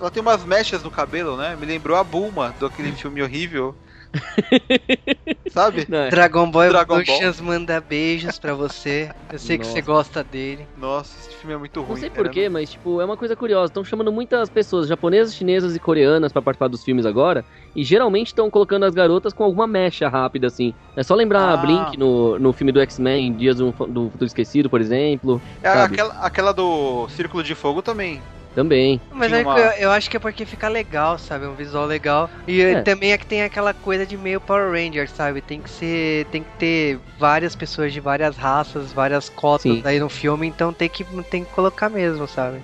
Ela tem umas mechas no cabelo, né? Me lembrou a Bulma, do aquele filme horrível. Sabe? Não, é. Dragon Ball Dragon Evolutions manda beijos pra você. Eu sei que Nossa. você gosta dele. Nossa, esse filme é muito ruim. Não sei porquê, mas tipo, é uma coisa curiosa. Estão chamando muitas pessoas japonesas, chinesas e coreanas pra participar dos filmes agora. E geralmente estão colocando as garotas com alguma mecha rápida, assim. É só lembrar Ah. a Blink no, no filme do X-Men, Dias do, do Futuro Esquecido, por exemplo. É, aquela, aquela do Círculo de Fogo também. Também. Mas é que uma- eu, eu acho que é porque fica legal, sabe? Um visual legal. E É. também é que tem aquela coisa de meio Power Ranger, sabe? Tem que ser. Tem que ter várias pessoas de várias raças, várias cotas Sim. aí no filme, então tem que, tem que colocar mesmo, sabe?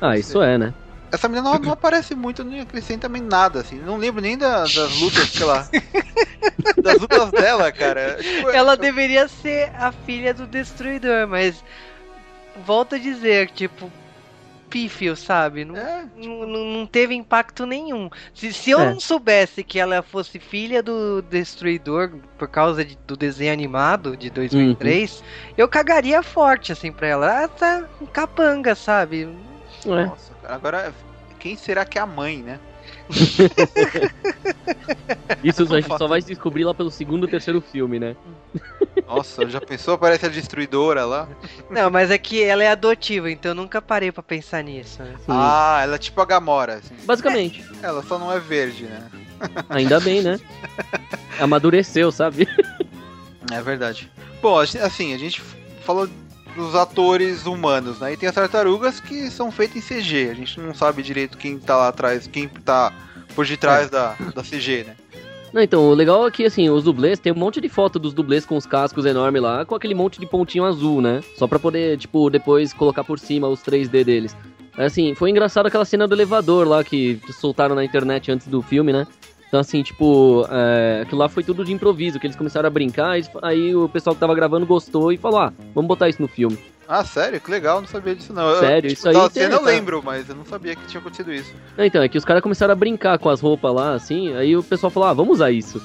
Ah, isso é, né? Essa menina não, não aparece muito, nem acrescenta também nada, assim. Não lembro nem da- das lutas, sei lá. das lutas dela, cara. Tipo, Ela deveria ser a filha do Destruidor, mas. Volto a dizer, tipo. Pífio, sabe? Não, É, não, não- não teve impacto nenhum. Se, se eu É. não soubesse que ela fosse filha do Destruidor por causa de- do desenho animado de 2003, eu cagaria forte assim pra ela. Ah, tá um capanga, sabe? É. Nossa, cara. Agora, quem será que é a mãe, né? Isso a gente só vai descobrir lá pelo segundo ou terceiro filme, né? Nossa, já pensou? Aparece a destruidora lá. Não, mas é que ela é adotiva, então eu nunca parei pra pensar nisso. Né? Ah, ela é tipo a Gamora, assim. Basicamente. Ela só não é verde, né? Ainda bem, né? Amadureceu, sabe? É verdade. Bom, assim, a gente falou dos atores humanos, né? E tem as tartarugas que são feitas em CG. A gente não sabe direito quem tá lá atrás, quem tá por detrás da, da CG, né? Não, então, o legal é que, assim, os dublês, tem um monte de foto dos dublês com os cascos enormes lá, com aquele monte de pontinho azul, né? Só pra poder, tipo, depois colocar por cima os 3D deles. Assim, foi engraçado aquela cena do elevador lá que soltaram na internet antes do filme, né? Então, assim, tipo, é, aquilo lá foi tudo de improviso, que eles começaram a brincar, aí o pessoal que tava gravando gostou e falou, ah, vamos botar isso no filme. Ah, sério? Que legal, não sabia disso não. Sério, eu, isso aí da tem- eu tá. lembro, mas eu não sabia que tinha acontecido isso. Não, Então, é que os caras começaram a brincar com as roupas lá, assim, aí o pessoal falou, ah, vamos usar isso.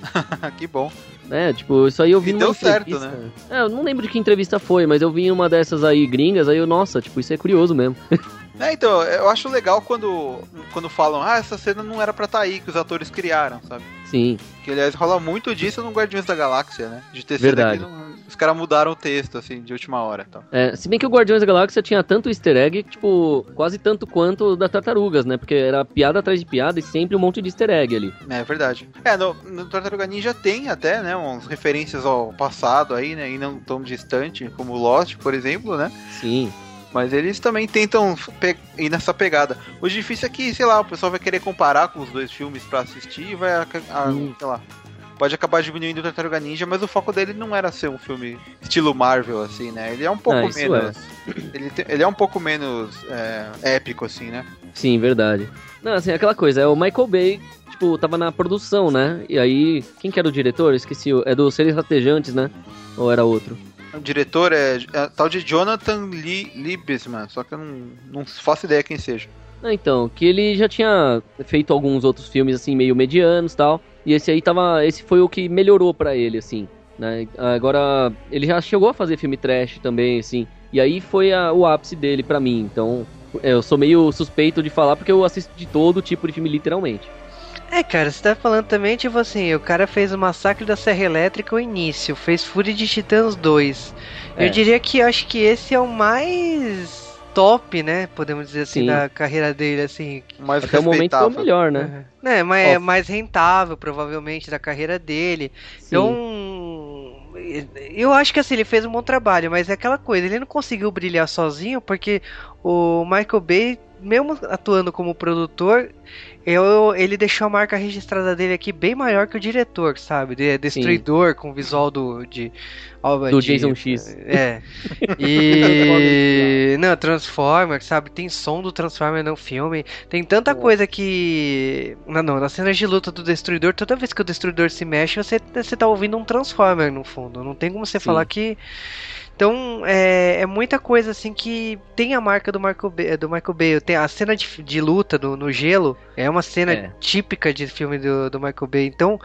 que bom. É, tipo, isso aí eu vi E numa deu certo, né? É, eu não lembro de que entrevista foi, mas eu vi uma dessas aí gringas, aí eu, nossa, tipo, isso é curioso mesmo. É, então, eu acho legal quando, quando falam, ah, essa cena não era pra estar aí, que os atores criaram, sabe? Sim, Que aliás rola muito disso no Guardiões da Galáxia, né? De ter Verdade. não- os caras mudaram o texto, assim, de última hora. Então. É, se bem que o Guardiões da Galáxia tinha tanto easter egg, tipo, quase tanto quanto o da Tartarugas, né? Porque era piada atrás de piada e sempre um monte de easter egg ali. É verdade. É, no, no Tartaruga Ninja tem até, né, umas referências ao passado aí, né, e não tão distante, como Lost, por exemplo, né? Sim. Mas eles também tentam ir nessa pegada. O difícil é que, sei lá, o pessoal vai querer comparar com os dois filmes pra assistir e vai, aca- a- Hum. sei lá, pode acabar diminuindo o Tartaruga Ninja, mas o foco dele não era ser um filme estilo Marvel, assim, né? Ele é um pouco Ah, menos... Ele, te- ele é um pouco menos é, épico, assim, né? Sim, verdade. Não, assim, aquela coisa, é o Michael Bay, tipo, tava na produção, né? E aí, quem que era o diretor? Esqueci, é do Seres Ratejantes, né? Ou era outro? O diretor é, é tal de Jonathan Lee Liebesman, só que eu não, não faço ideia quem seja. Ah, então, que ele já tinha feito alguns outros filmes, assim, meio medianos tal. E esse aí tava. Esse foi o que melhorou pra ele, assim. Né? Agora, ele já chegou a fazer filme trash também, assim. E aí foi a- o ápice dele pra mim. Então, é, eu sou meio suspeito de falar porque eu assisto de todo tipo de filme, literalmente. É, cara, você tá falando também, tipo assim, o cara fez o Massacre da Serra Elétrica o início, fez Fúria de Titãs 2. É. Eu diria que acho que esse é o mais top, né? Podemos dizer assim, Sim. da carreira dele, assim. Mais Até o momento foi o melhor, né? É, mas é mais rentável, provavelmente, da carreira dele. Sim. Então, eu acho que assim, ele fez um bom trabalho, mas é aquela coisa, ele não conseguiu brilhar sozinho porque o Michael Bay, mesmo atuando como produtor, eu, ele deixou a marca registrada dele aqui bem maior que o diretor, sabe? De, destruidor, com o visual do, de, Do de- Jason X. É. E. não, Transformer, sabe? Tem som do Transformer no filme. Tem tanta coisa que. Não, não, nas cenas de luta do Destruidor, toda vez que o Destruidor se mexe, você, você tá ouvindo um Transformer no fundo. Não tem como você Sim. falar que. Então, é, é muita coisa assim que tem a marca do Michael Bay. Do Michael Bay. Tem a cena de, de luta do, no gelo é uma cena É. típica de filme do, do Michael Bay. Então,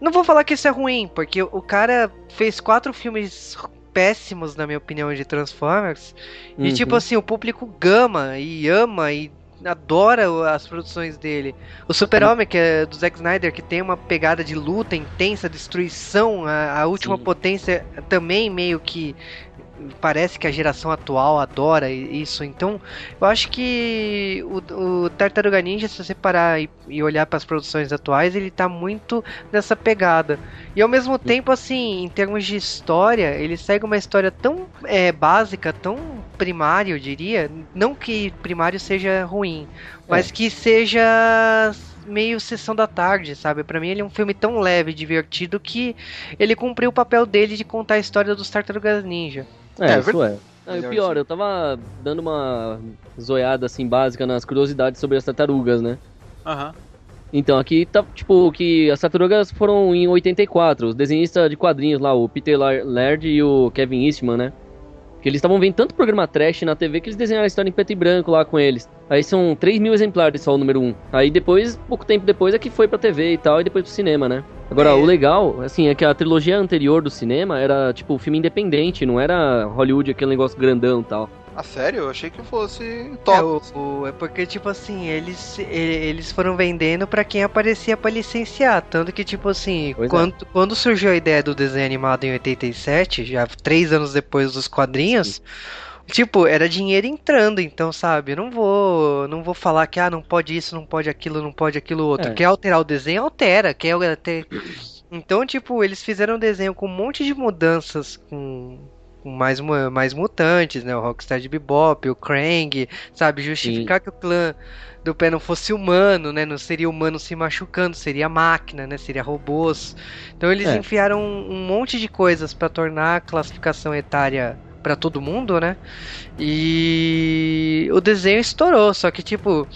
não vou falar que isso é ruim, porque o cara fez quatro filmes péssimos, na minha opinião, de Transformers. E Uhum. tipo assim, o público gama e ama e adora as produções dele. O Super-Homem, que é do Zack Snyder, que tem uma pegada de luta intensa, destruição, a, a última Sim. potência também meio que parece que a geração atual adora isso. Então, eu acho que o, o Tartaruga Ninja, se você parar e, e olhar para as produções atuais, ele tá muito nessa pegada. E ao mesmo tempo, assim, em termos de história, ele segue uma história tão é, básica, tão primária, eu diria. Não que primário seja ruim, mas que seja meio sessão da tarde, sabe? Pra mim ele é um filme tão leve e divertido que ele cumpriu o papel dele de contar a história dos Tartarugas Ninja. É, É, isso é. Ah, o pior, sim. eu tava dando uma zoiada assim básica nas curiosidades sobre as tartarugas, né? Aham. Então, aqui tá, tipo, que as tartarugas foram em 84, os desenhistas de quadrinhos lá, o Peter Laird e o Kevin Eastman, né? Que eles estavam vendo tanto programa trash na TV que eles desenharam a história em preto e branco lá com eles. Aí são 3 mil exemplares só o número 1. Aí depois, pouco tempo depois, é que foi pra TV e tal, e depois pro cinema, né? Agora, É. o legal, assim, é que a trilogia anterior do cinema era, tipo, filme independente, não era Hollywood, aquele negócio grandão e tal. Ah, sério? Eu achei que fosse É, top. o- o- é porque, tipo assim, eles, eles foram vendendo pra quem aparecia pra licenciar. Tanto que, tipo assim, Pois é. quando, quando surgiu a ideia do desenho animado em 87, já três anos depois dos quadrinhos, tipo, era dinheiro entrando, então, sabe? Eu não vou, não vou falar que, ah, não pode isso, não pode aquilo, não pode aquilo outro. É. Quer alterar o desenho, altera. Quer ter... Então, tipo, eles fizeram um desenho com um monte de mudanças, com com mais, mais mutantes, né? O Rockstar de Bebop, o Krang, sabe? Justificar que o clã do pé não fosse humano, né? Não seria humano se machucando, seria máquina, né? Seria robôs. Então eles É. enfiaram um, um monte de coisas pra tornar a classificação etária pra todo mundo, né? E o desenho estourou, só que tipo,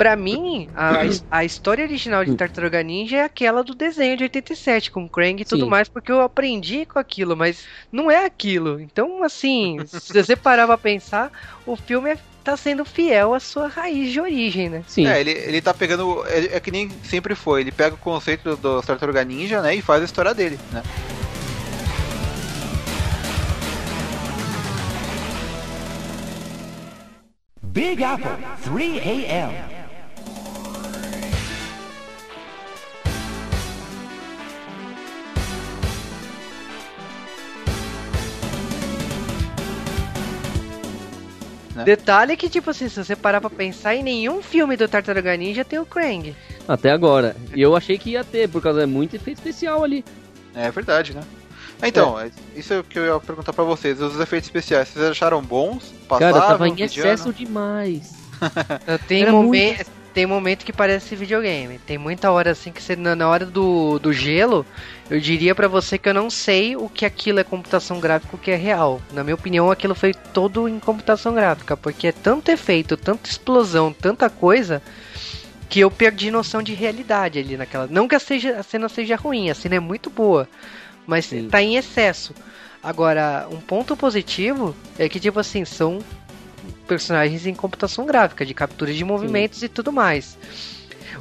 pra mim, a, a história original de Tartaruga Ninja é aquela do desenho de 87, com Krang e tudo Sim. mais, porque eu aprendi com aquilo, mas não é aquilo. Então, assim, se você parar pra pensar, o filme é, tá sendo fiel à sua raiz de origem, né? Sim. É, ele, ele tá pegando. É, é que nem sempre foi. Ele pega o conceito do, do Tartaruga Ninja, né? E faz a história dele, né? Big Apple, 3 a.m. né? Detalhe que, tipo assim, se você parar pra pensar, em nenhum filme do Tartaruga Ninja tem o Krang. Até agora. E eu achei que ia ter, por causa é muito efeito especial ali. É verdade, né? Então, é, isso é o que eu ia perguntar pra vocês. Os efeitos especiais, vocês acharam bons? Passaram, Cara, tava em mediano? excesso demais. Tem, Era momen- tem momento que parece videogame. Tem muita hora assim que você, na hora do, do gelo, eu diria pra você que eu não sei o que aquilo é computação gráfica o que é real. Na minha opinião, aquilo foi todo em computação gráfica, porque é tanto efeito, tanta explosão, tanta coisa que eu perdi noção de realidade ali naquela. Não que a, seja, a cena seja ruim, a cena é muito boa, mas Sim. tá em excesso. Agora, um ponto positivo é que, tipo assim, são personagens em computação gráfica, de captura de movimentos e tudo mais.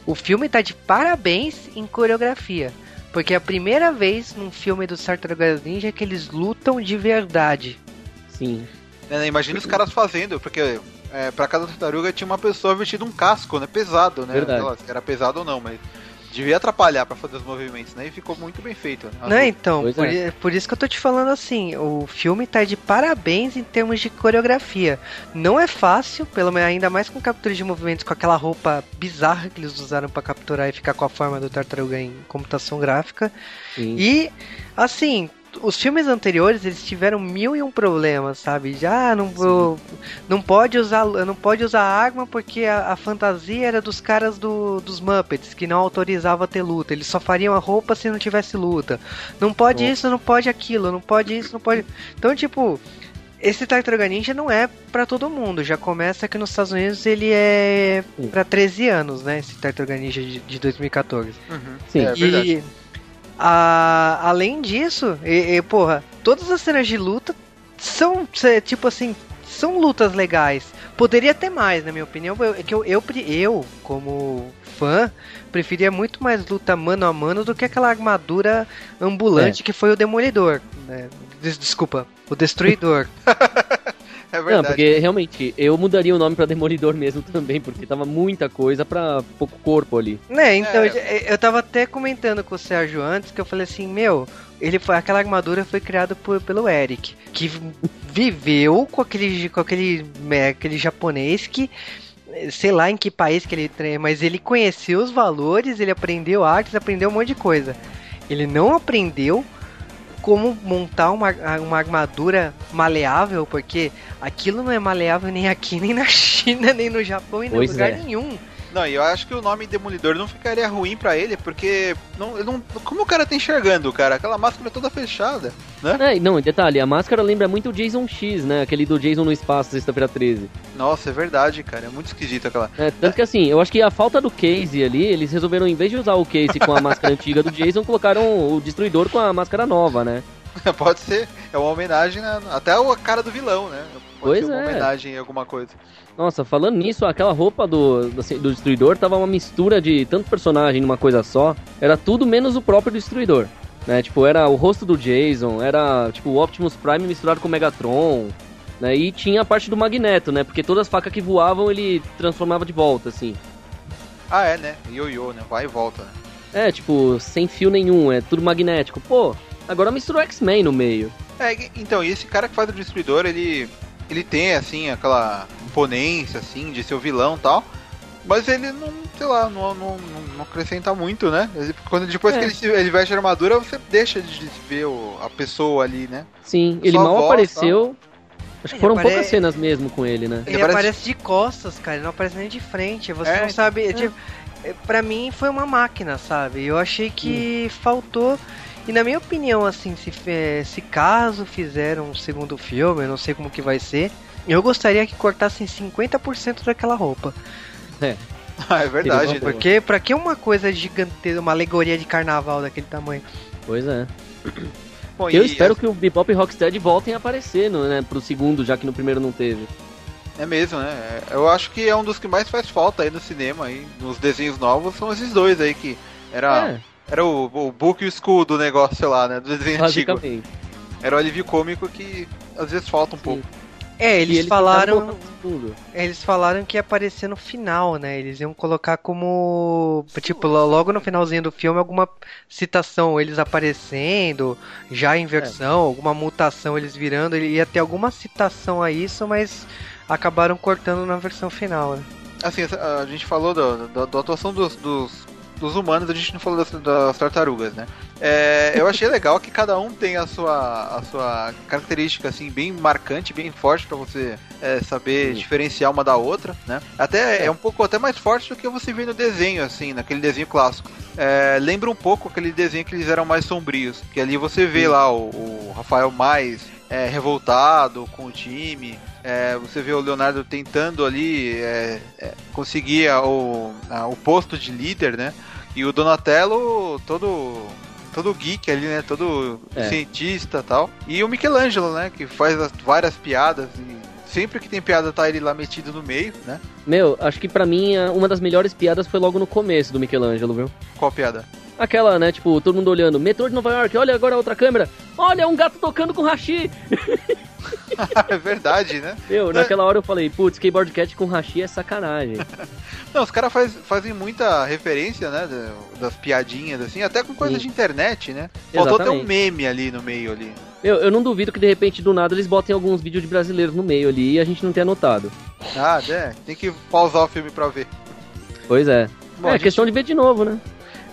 O filme tá de parabéns em coreografia. Porque é a primeira vez num filme do Tartarugas Ninja que eles lutam de verdade. Sim. É, né, Imagina os caras fazendo, porque é, pra cada tartaruga tinha uma pessoa vestida um casco, né? Pesado, né? Verdade. Sei lá, se era pesado ou não, mas devia atrapalhar pra fazer os movimentos, né? E ficou muito bem feito. Né? Né? Então, Pois por, é. por isso que eu tô te falando assim, o filme tá de parabéns em termos de coreografia. Não é fácil, pelo menos ainda mais com captura de movimentos com aquela roupa bizarra que eles usaram pra capturar e ficar com a forma do tartaruga em computação gráfica. Sim. E, assim, os filmes anteriores, eles tiveram mil e um problemas, sabe? Já não vou, não pode usar, não pode usar arma porque a, a fantasia era dos caras do, dos Muppets, que não autorizava ter luta. Eles só fariam a roupa se não tivesse luta. Não pode Bom. isso, não pode aquilo, não pode isso, não pode. Então, tipo, esse Tartaruga Ninja não é pra todo mundo. Já começa que nos Estados Unidos ele é pra 13 anos, né? Esse Tartaruga Ninja de, de 2014. Uhum. Sim. É verdade. E a- além disso, e, e, porra, todas as cenas de luta são tipo assim, são lutas legais. Poderia ter mais, na minha opinião. Eu, é que eu, eu, eu, como fã, preferia muito mais luta mano a mano do que aquela armadura ambulante que foi o Demolidor. né? Des- Desculpa, o Destruidor. É Não, verdade. porque realmente eu mudaria o nome pra Demolidor mesmo também, porque tava muita coisa pra pouco corpo ali. Né, então É. eu, eu tava até comentando com o Sérgio antes que eu falei assim, meu, ele foi aquela armadura foi criada por, pelo Eric, que viveu com aquele com aquele, né, aquele japonês que sei lá em que país que ele tre- mas ele conheceu os valores, ele aprendeu artes, aprendeu um monte de coisa. Ele não aprendeu como montar uma, uma armadura maleável, porque aquilo não é maleável nem aqui, nem na China, nem no Japão, em Pois lugar é. nenhum. Não, e eu acho que o nome Demolidor não ficaria ruim pra ele, porque não, não, como o cara tá enxergando, cara? Aquela máscara é toda fechada, né? É, não, e detalhe, a máscara lembra muito o Jason X, né? Aquele do Jason no espaço, sexta-feira 13. Nossa, é verdade, cara. É muito esquisito aquela. É, tanto que assim, eu acho que a falta do case ali, eles resolveram, em vez de usar o case com a máscara antiga do Jason, colocaram o destruidor com a máscara nova, né? Pode ser. É uma homenagem na- até a cara do vilão, né? Pode Pois é. homenagem em alguma coisa. Nossa, falando nisso, aquela roupa do, do, do destruidor tava uma mistura de tanto personagem numa coisa só. Era tudo menos o próprio destruidor. Né? Tipo, era o rosto do Jason, era tipo o Optimus Prime misturado com o Megatron. Né? E tinha a parte do Magneto, né? Porque todas as facas que voavam ele transformava de volta, assim. Ah, é, né? Ioiô, né? Vai e volta, né? É, tipo, sem fio nenhum, é tudo magnético. Pô, agora misturou X-Men no meio. É, então, e esse cara que faz o Destruidor, ele. Ele tem, assim, aquela imponência, assim, de ser o vilão e tal. Mas ele não, sei lá, não, não, não, não acrescenta muito, né? Quando, depois É. que ele, se- ele veste a armadura, você deixa de ver o- a pessoa ali, né? Sim, ele Só mal voz, apareceu. Acho que foram apare- poucas cenas mesmo com ele, né? Ele, Ele aparece- aparece de costas, cara, ele não aparece nem de frente. Você É, não sabe. é, Tipo, é, pra mim foi uma máquina, sabe? Eu achei que Hum. faltou E na minha opinião, assim, se, se caso fizeram um segundo filme, eu não sei como que vai ser, eu gostaria que cortassem 50% daquela roupa. Ah, é verdade. Porque pra que uma coisa gigantesca, uma alegoria de carnaval daquele tamanho? Pois é. Bom, Eu espero que o Bebop e Rocksteady voltem a aparecer no, né, pro segundo, já que no primeiro não teve. É mesmo, né? É, Eu acho que é um dos que mais faz falta aí no cinema, aí, nos desenhos novos, são esses dois aí que era, É, era o, o book e o skull do negócio lá, né? Do desenho antigo. Era o alívio cômico que às vezes falta um pouco. É, eles, tentaram falaram. segundo. Eles falaram que ia aparecer no final, né? Eles iam colocar como. Tipo, lo- logo no finalzinho do filme, alguma citação, eles aparecendo, já em versão, alguma mutação eles virando. Ele ia ter alguma citação a isso, mas acabaram cortando na versão final, né? Assim, a gente falou da, da- da atuação dos, dos, dos humanos, a gente não falou das, das tartarugas, né? É, eu achei legal que cada um tem a sua, a sua característica, assim, bem marcante, bem forte pra você é, saber diferenciar uma da outra, né? Até é. um pouco até mais forte do que você vê no desenho, assim, naquele desenho clássico. É, lembra um pouco aquele desenho que eles eram mais sombrios, que ali você vê lá o, o Rafael mais é, revoltado com o time, é, você vê o Leonardo tentando ali é, é, conseguir a- o, a- o posto de líder, né? E o Donatello todo todo geek ali, né? Todo É. cientista tal. E o Michelangelo, né? Que faz as- várias piadas e sempre que tem piada tá ele lá metido no meio, né? Meu, acho que pra mim uma das melhores piadas foi logo no começo do Michelangelo, viu? Qual piada? Aquela, né, tipo, todo mundo olhando, metrô de Nova York, olha agora a outra câmera, olha, um gato tocando com hashi. é verdade, né? Meu, naquela hora eu falei, putz, skateboard cat com hashi é sacanagem. Não, os caras faz, fazem muita referência, né? da- Das piadinhas, assim, até com coisa Sim. de internet, né? Faltou ter um meme ali no meio ali. Eu, eu não duvido que de repente do nada eles botem alguns vídeos de brasileiros no meio ali e a gente não tenha notado. Ah, é, tem que pausar o filme pra ver. Pois é. Bom, é gente- questão de ver de novo, né?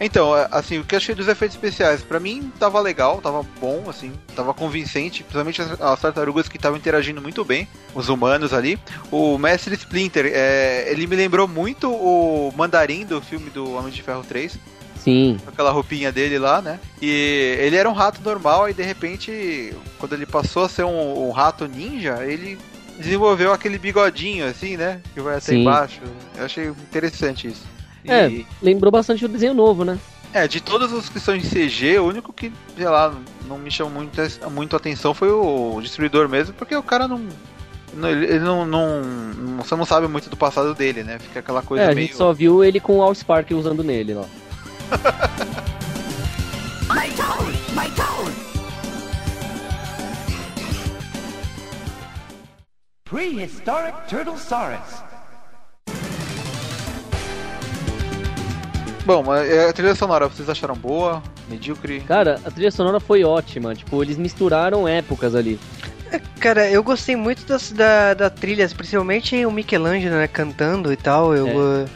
Então, é, assim, o que eu achei dos efeitos especiais, pra mim tava legal, tava bom, assim, tava convincente, principalmente as, as tartarugas que estavam interagindo muito bem, os humanos ali. O Mestre Splinter, é, ele me lembrou muito o Mandarim do filme do Homem de Ferro 3, Sim. com aquela roupinha dele lá, né? E ele era um rato normal e de repente, quando ele passou a ser um, um rato ninja, ele desenvolveu aquele bigodinho, assim, né? Que vai até Sim. embaixo. Eu achei interessante isso. E- É, lembrou bastante o desenho novo, né? é, de todos os que são em CG, o único que, sei lá, não me chamou muito, muito atenção foi o Destruidor mesmo, porque o cara não. não- ele ele não, não, não- Você não sabe muito do passado dele, né? Fica aquela coisa é, a meio. gente só viu ele com o Allspark usando nele lá. Prehistoric Turtlesaurus. Bom, mas é, a trilha sonora, vocês acharam boa? Medíocre? Cara, a trilha sonora foi ótima, tipo, eles misturaram épocas ali. Cara, eu gostei muito das, da, da trilha, principalmente o Michelangelo, né, cantando e tal. Eu, É. uh,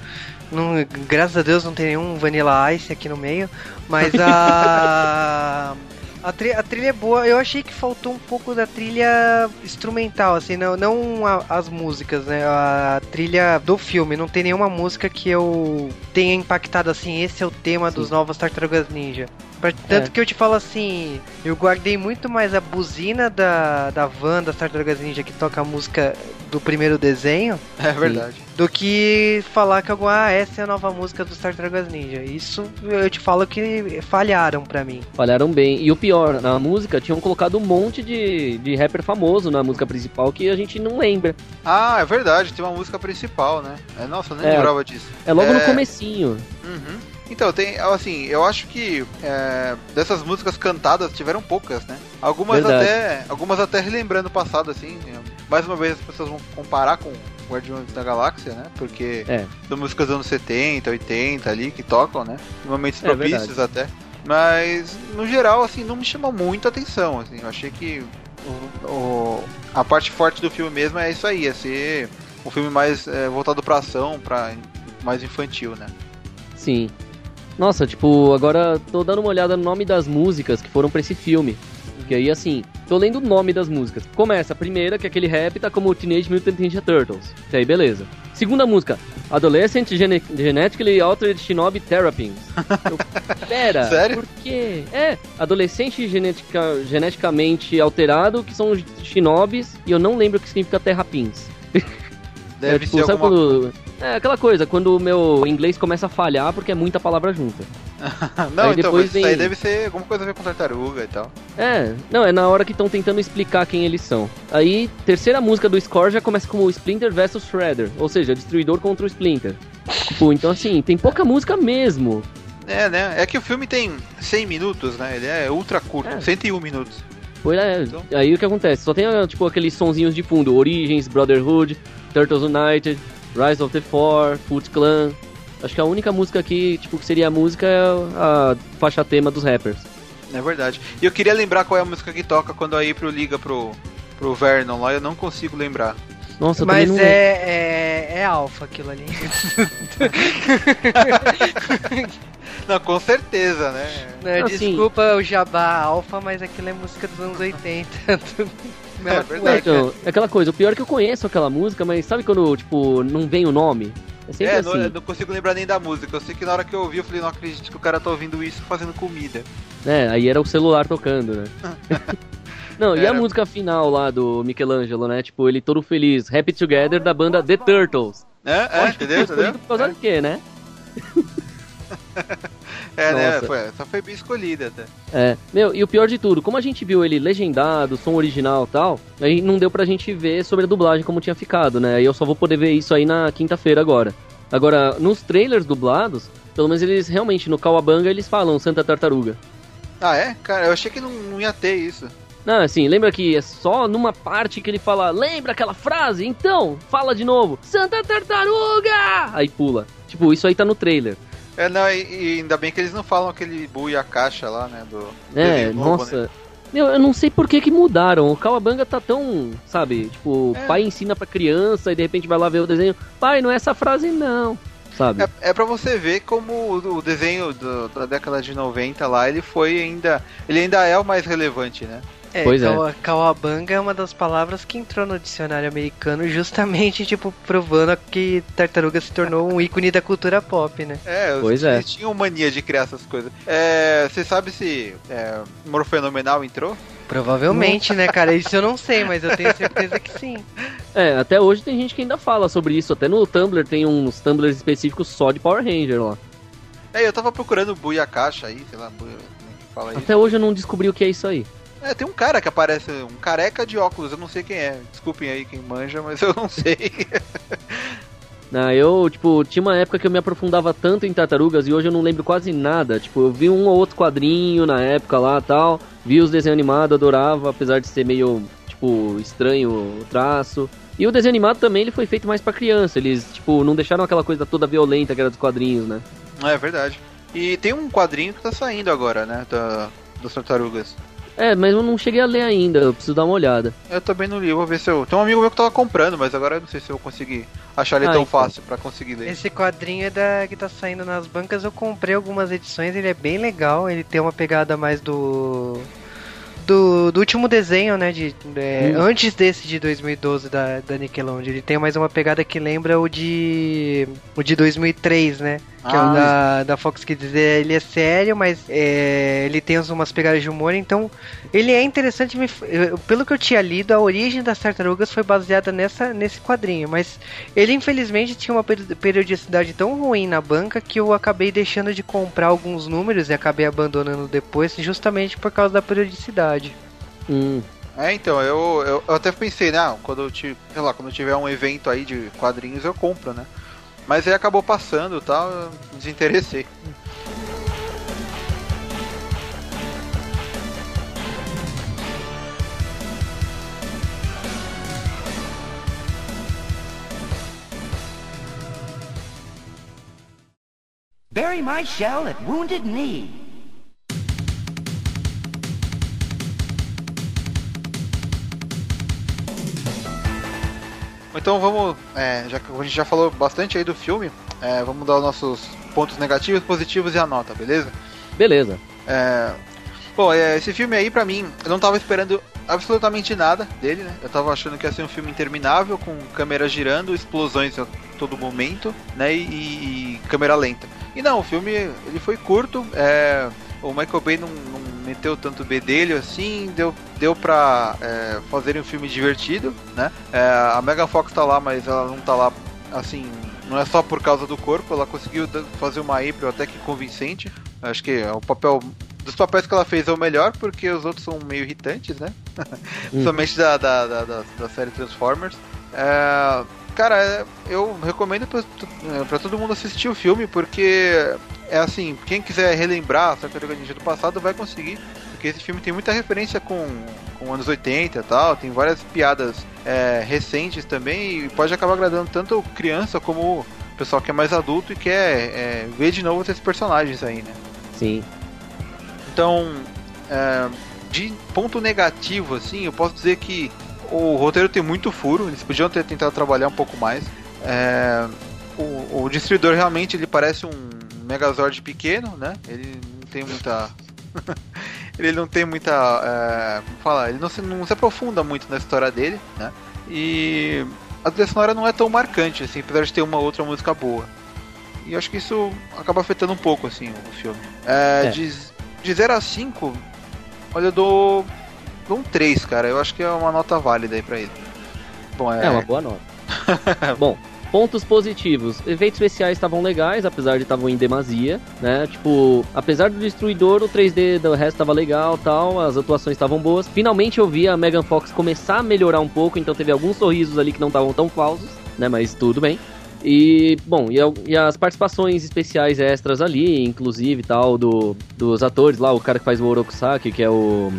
não, graças a Deus não tem nenhum Vanilla Ice aqui no meio, mas a a, tri- a trilha é boa. Eu achei que faltou um pouco da trilha instrumental, assim, não, não a- as músicas, né? A trilha do filme. Não tem nenhuma música que eu tenha impactado assim. Esse é o tema dos novos Tartarugas Ninja. Tanto É. que eu te falo assim, eu guardei muito mais a buzina da, da van das Tartarugas Ninja que toca a música do primeiro desenho É verdade. do que falar que alguma, ah, essa é a nova música dos Tartarugas Ninja. Isso eu te falo que falharam pra mim. Falharam bem. E o pior, na música tinham colocado um monte de, de rapper famoso na música principal que a gente não lembra. Ah, é verdade, tem uma música principal, né? É, nossa, eu nem É. lembrava disso. É logo no É. comecinho. Uhum. Então, tem, assim, eu acho que é, dessas músicas cantadas tiveram poucas, né? Algumas Verdade. até, algumas até relembrando o passado, assim. Mais uma vez as pessoas vão comparar com Guardiões da Galáxia, né? Porque É. são músicas dos anos 70, 80 ali que tocam, né? Em momentos É propícios até. Mas, no geral, assim, não me chamou muito a atenção, assim. Eu achei que o- o- a parte forte do filme mesmo é isso aí, é ser um filme mais é, voltado pra ação, pra mais infantil, né? Sim. Nossa, tipo, agora tô dando uma olhada no nome das músicas que foram pra esse filme. Porque aí, assim, tô lendo o nome das músicas. Começa a primeira, que é aquele rap, tá como Teenage Mutant Ninja Turtles. Até aí, beleza. Segunda música, Adolescent Gene Genetically Altered Shinobi Terrapins. Eu- Pera, Sério? por quê? É, adolescente genetica- geneticamente alterado, que são os shinobis, e eu não lembro o que significa terrapins. Deve é, tipo, ser alguma quando... É aquela coisa, quando o meu inglês começa a falhar porque é muita palavra junta. Não, Aí então, mas isso aí vem- deve ser alguma coisa a ver com tartaruga e tal. É, não, é na hora que estão tentando explicar quem eles são. Aí, terceira música do score já começa como Splinter vs Shredder, ou seja, Destruidor contra o Splinter. Tipo, então assim, tem pouca música mesmo. É, né? É que o filme tem 100 minutos, né? Ele é ultra curto, É. 101 minutos. Pois é, Então. aí o que acontece? Só tem, ah, tipo, aqueles sonzinhos de fundo, Origins, Brotherhood, Turtles United, Rise of the Four, Foot Clan. Acho que a única música aqui, tipo, que seria a música é a faixa tema dos rappers. É verdade. E eu queria lembrar qual é a música que toca quando a April liga pro, pro Vernon lá, eu não consigo lembrar. Nossa, Mas não é, é, é alfa aquilo ali. Não, com certeza, né? Né, Assim- Desculpa o jabá alfa, mas aquilo é música dos anos 80. Mela É verdade. Então, é aquela coisa, o pior é que eu conheço aquela música, mas sabe quando, tipo, não vem o nome? É É, não, assim. eu não consigo lembrar nem da música. Eu sei que na hora que eu ouvi, eu falei, não acredito que o cara tá ouvindo isso fazendo comida. É, aí era o celular tocando, né? Não, e a música final lá do Michelangelo, né? Tipo, ele todo feliz, Happy Together da banda The Turtles. É, é, entendeu? Entendeu? por causa do quê, né? É, né? Nossa. Foi, essa foi bem escolhida até. É, meu, e o pior de tudo, como a gente viu ele legendado, som original e tal, aí não deu pra gente ver sobre a dublagem como tinha ficado, né? E eu só vou poder ver isso aí na quinta-feira agora. Agora, nos trailers dublados, pelo menos eles realmente, no Kawabanga, eles falam Santa Tartaruga. Ah, é? Cara, eu achei que não, não ia ter isso. Não, assim, lembra que é só numa parte que ele fala, lembra aquela frase? Então, fala de novo, Santa Tartaruga! Aí pula. Tipo, isso aí tá no trailer. É, não, e, e ainda bem que eles não falam aquele bu e a caixa lá, né? Do É, novo, nossa. né? Meu, eu não sei por que que mudaram. O Kawabanga tá tão, sabe, tipo, É. pai ensina pra criança e de repente vai lá ver o desenho. Pai, não é essa frase não. Sabe? É, é pra você ver como o, o desenho do- da década de 90 lá, ele foi ainda. Ele ainda é o mais relevante, né? É, Pois é. Kawa- Kawabanga é uma das palavras que entrou no dicionário americano justamente, tipo, provando que tartaruga se tornou um ícone da cultura pop, né? É, Pois é. eles tinham mania de criar essas coisas. É, você sabe se é, Morfenomenal entrou? Provavelmente, né, cara? Isso eu não sei, mas eu tenho certeza que sim. É, até hoje tem gente que ainda fala sobre isso. Até no Tumblr tem uns Tumblrs específicos só de Power Ranger lá. É, eu tava procurando o bu e a caixa aí, sei lá, bu, como é fala isso. Até hoje eu não descobri o que é isso aí. É, tem um cara que aparece, um careca de óculos, eu não sei quem é. Desculpem aí quem manja, mas eu não sei. Ah, eu, tipo, tinha uma época que eu me aprofundava tanto em tartarugas e hoje eu não lembro quase nada. Tipo, eu vi um ou outro quadrinho na época lá tal, vi os desenhos animados, adorava, apesar de ser meio, tipo, estranho o traço. E o desenho animado também ele foi feito mais pra criança, eles, tipo, não deixaram aquela coisa toda violenta que era dos quadrinhos, né? é verdade. E tem um quadrinho que tá saindo agora, né? Da, das tartarugas. É, mas eu não cheguei a ler ainda, eu preciso dar uma olhada. Eu também não li, eu vou ver se eu. Tem um amigo meu que tava comprando, mas agora eu não sei se eu vou conseguir achar ele Ah, tão então. fácil pra conseguir ler. Esse quadrinho é da que tá saindo nas bancas. Eu comprei algumas edições, ele é bem legal. Ele tem uma pegada mais do. Do, do último desenho, né? De, é, Hum. Antes desse de 2012 da, da Nickelodeon. Ele tem mais uma pegada que lembra o de. O de 2003, né? Que é Ah. o da, da Fox Kids. Ele é sério, mas é, ele tem umas pegadas de humor. Então, ele é interessante. Pelo que eu tinha lido, a origem das tartarugas foi baseada nessa, nesse quadrinho. Mas ele, infelizmente, tinha uma peri- periodicidade tão ruim na banca que eu acabei deixando de comprar alguns números e acabei abandonando depois, justamente por causa da periodicidade. Hum, É, então, eu, eu, eu até pensei, né? ah, Quando eu lá, quando eu tiver um evento aí de quadrinhos, eu compro, né? Mas aí acabou passando e tal, desinteressei. Bury my shell at Wounded Knee. Então vamos, é, já que a gente já falou bastante aí do filme, é, vamos dar os nossos pontos negativos, positivos e a nota, beleza? beleza. É, bom, é, esse filme aí pra mim, eu não tava esperando absolutamente nada dele, né? Eu tava achando que ia ser um filme interminável, com câmera girando, explosões a todo momento, né? E, e câmera lenta. E não, o filme ele foi curto, é, o Michael Bay não, não meteu tanto B dele assim, deu, deu pra é, fazer um filme divertido, né? É, a Megan Fox tá lá, mas ela não tá lá assim, não é só por causa do corpo, ela conseguiu fazer uma April até que convincente. Acho que é o papel dos papéis que ela fez é o melhor, porque os outros são meio irritantes, né? Principalmente da, da, da, da, da série Transformers. É, cara, é, eu recomendo pra todo mundo assistir o filme, porque é assim, quem quiser relembrar a Tartaruga Ninja do passado vai conseguir, porque esse filme tem muita referência com, com anos 80 e tal, tem várias piadas é, recentes também, e pode acabar agradando tanto criança como o pessoal que é mais adulto e quer é, ver de novo esses personagens aí, né? Sim. Então, é, de ponto negativo, assim, eu posso dizer que o roteiro tem muito furo, eles podiam ter tentado trabalhar um pouco mais. É, o, o Destruidor realmente ele parece um Megazord pequeno, né? Ele não tem muita. ele não tem muita. É, como falar? Ele não se, não se aprofunda muito na história dele, né? E a trilha sonora não é tão marcante, assim, apesar de ter uma outra música boa. E eu acho que isso acaba afetando um pouco, assim, o filme. É, É. De, de 0 a 5, olha, eu dou, um 3, cara. Eu acho que é uma nota válida aí pra ele. Bom, é. É uma boa nota. Bom, pontos positivos. Efeitos especiais estavam legais, apesar de estavam em demasia, né? Tipo, apesar do destruidor, o 3D do resto tava legal, tal, as atuações estavam boas. Finalmente eu vi a Megan Fox começar a melhorar um pouco, então teve alguns sorrisos ali que não estavam tão falsos, né? Mas tudo bem. E, bom, e, e as participações especiais extras ali, inclusive tal, do, dos atores lá, o cara que faz o Orokusaki, que é o,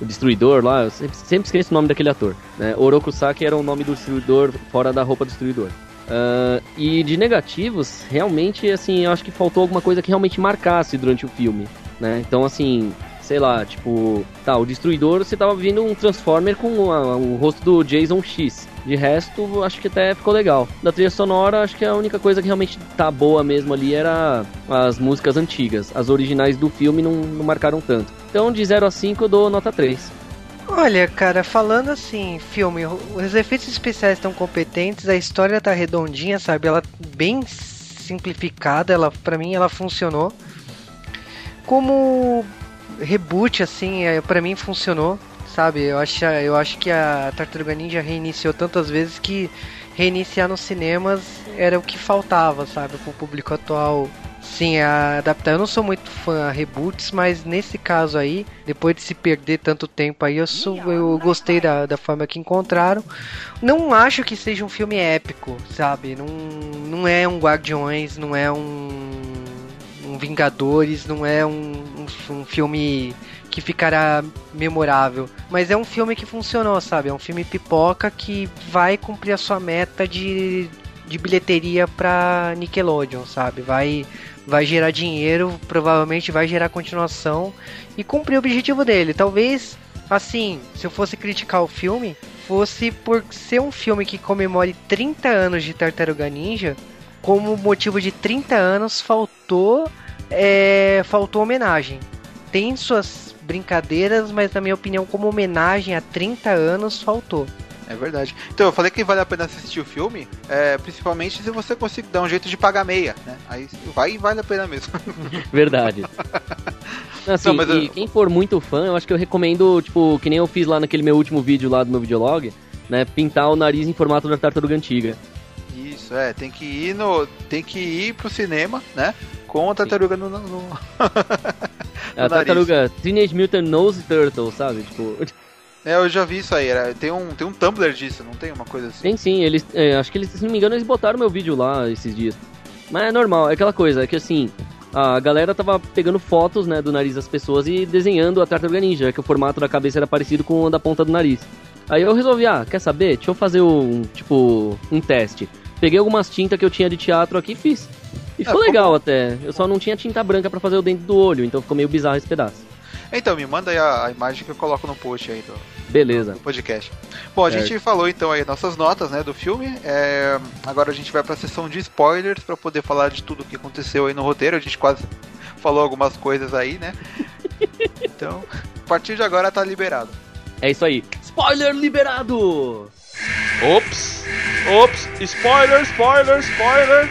o Destruidor lá, eu sempre, sempre esqueço o nome daquele ator. Né? Orokusaki era o nome do Destruidor fora da roupa do Destruidor. Ah, e de negativos, realmente, assim, eu acho que faltou alguma coisa que realmente marcasse durante o filme, né? Então, assim, sei lá, tipo, tá, o Destruidor, você tava vendo um Transformer com a- o rosto do Jason X. De resto, acho que até ficou legal. Da trilha sonora, acho que a única coisa que realmente tá boa mesmo ali era as músicas antigas. As originais do filme não, não marcaram tanto. Então, de 0 a 5, eu dou nota 3. Olha, cara, falando assim, filme, os efeitos especiais estão competentes, a história tá redondinha, sabe? Ela bem simplificada, ela para mim ela funcionou. Como reboot assim, é, para mim funcionou, sabe? Eu acho, eu acho que a Tartaruga Ninja reiniciou tantas vezes que reiniciar nos cinemas era o que faltava, sabe, pro público atual. Sim, a adaptar. Eu não sou muito fã a reboots, mas nesse caso aí, depois de se perder tanto tempo aí, eu, sou, eu gostei da, da forma que encontraram. Não acho que seja um filme épico, sabe? Não, não é um Guardiões, não é um, Vingadores, não é um, um, um filme que ficará memorável. Mas é um filme que funcionou, sabe? É um filme pipoca que vai cumprir a sua meta de, de bilheteria pra Nickelodeon, sabe? Vai, vai gerar dinheiro, provavelmente vai gerar continuação e cumprir o objetivo dele. Talvez, assim, se eu fosse criticar o filme, fosse por ser um filme que comemore 30 anos de Tartaruga Ninja, como motivo de 30 anos faltou é, faltou homenagem. Tem suas brincadeiras, mas na minha opinião, como homenagem a 30 anos, faltou. É verdade. Então, eu falei que vale a pena assistir o filme, é, principalmente se você conseguir dar um jeito de pagar meia, né? Aí vai e vale a pena mesmo. Verdade. Assim, Não, mas eu- e quem for muito fã, eu acho que eu recomendo, tipo, que nem eu fiz lá naquele meu último vídeo lá do meu videolog, né? Pintar o nariz em formato da tartaruga antiga. Isso, é, tem que ir no. Tem que ir pro cinema, né? Com a tartaruga no. no- no- É a tartaruga Teenage Mutant Nose Turtle, sabe? Tipo, É, eu já vi isso aí. Era, tem, um, tem um Tumblr disso, não tem uma coisa assim? tem sim, eles. é, acho que eles, se não me engano, eles botaram meu vídeo lá esses dias. Mas é normal, é aquela coisa, é que assim, a galera tava pegando fotos, né, do nariz das pessoas e desenhando a tartaruga ninja, que o formato da cabeça era parecido com o da ponta do nariz. Aí eu resolvi, ah, quer saber? Deixa eu fazer um, tipo, um teste. Peguei algumas tintas que eu tinha de teatro aqui e fiz. E ficou ficou legal até. Eu só não tinha tinta branca pra fazer o dentro do olho, então ficou meio bizarro esse pedaço. Então, me manda aí a, a imagem que eu coloco no post aí do, Beleza. do podcast. Bom, a Certo. gente falou então aí nossas notas, né, do filme. É, agora a gente vai pra sessão de spoilers pra poder falar de tudo o que aconteceu aí no roteiro. A gente quase falou algumas coisas aí, né? Então, a partir de agora tá liberado. É isso aí. Spoiler liberado! Ops! Ops! Spoiler, spoiler, spoiler!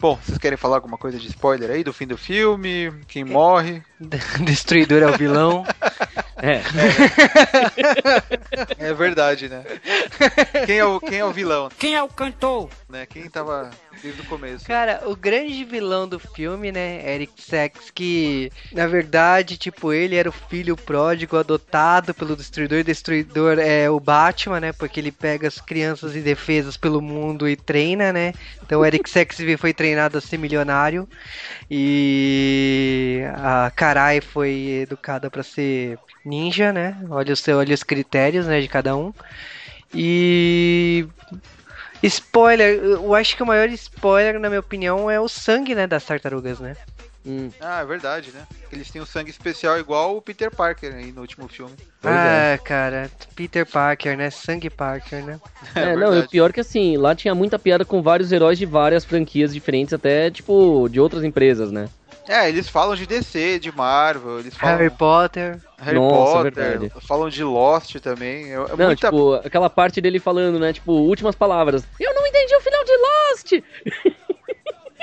Bom, vocês querem falar alguma coisa de spoiler aí do fim do filme? Quem morre? Destruidor é o vilão. É. É verdade, né? Quem é o, quem é o vilão? Quem é o cantor? Né? Quem tava desde o começo? Cara, o grande vilão do filme, né, Eric Sachs, que na verdade, tipo, ele era o filho pródigo adotado pelo Destruidor. Destruidor é o Batman, né, porque ele pega as crianças indefesas pelo mundo e treina, né. Então o Eric Sachs foi treinado a ser milionário e a Karai foi educada pra ser ninja, né. Olha os, olha os critérios, né, de cada um. E Spoiler, eu acho que o maior spoiler, na minha opinião, é o sangue, né, das tartarugas, né? Hum, Ah, é verdade, né? Eles têm um sangue especial igual o Peter Parker aí no último filme. Pois ah, cara, Peter Parker, né? Sangue Parker, né? É, não, e o pior que assim, lá tinha muita piada com vários heróis de várias franquias diferentes, até tipo de outras empresas, né? É, eles falam de DC, de Marvel, eles falam Harry Potter. Harry Nossa, Potter, verdade. falam de Lost também. É, é Não, muita... tipo, aquela parte dele falando, né? Tipo, últimas palavras. Eu não entendi o final de Lost!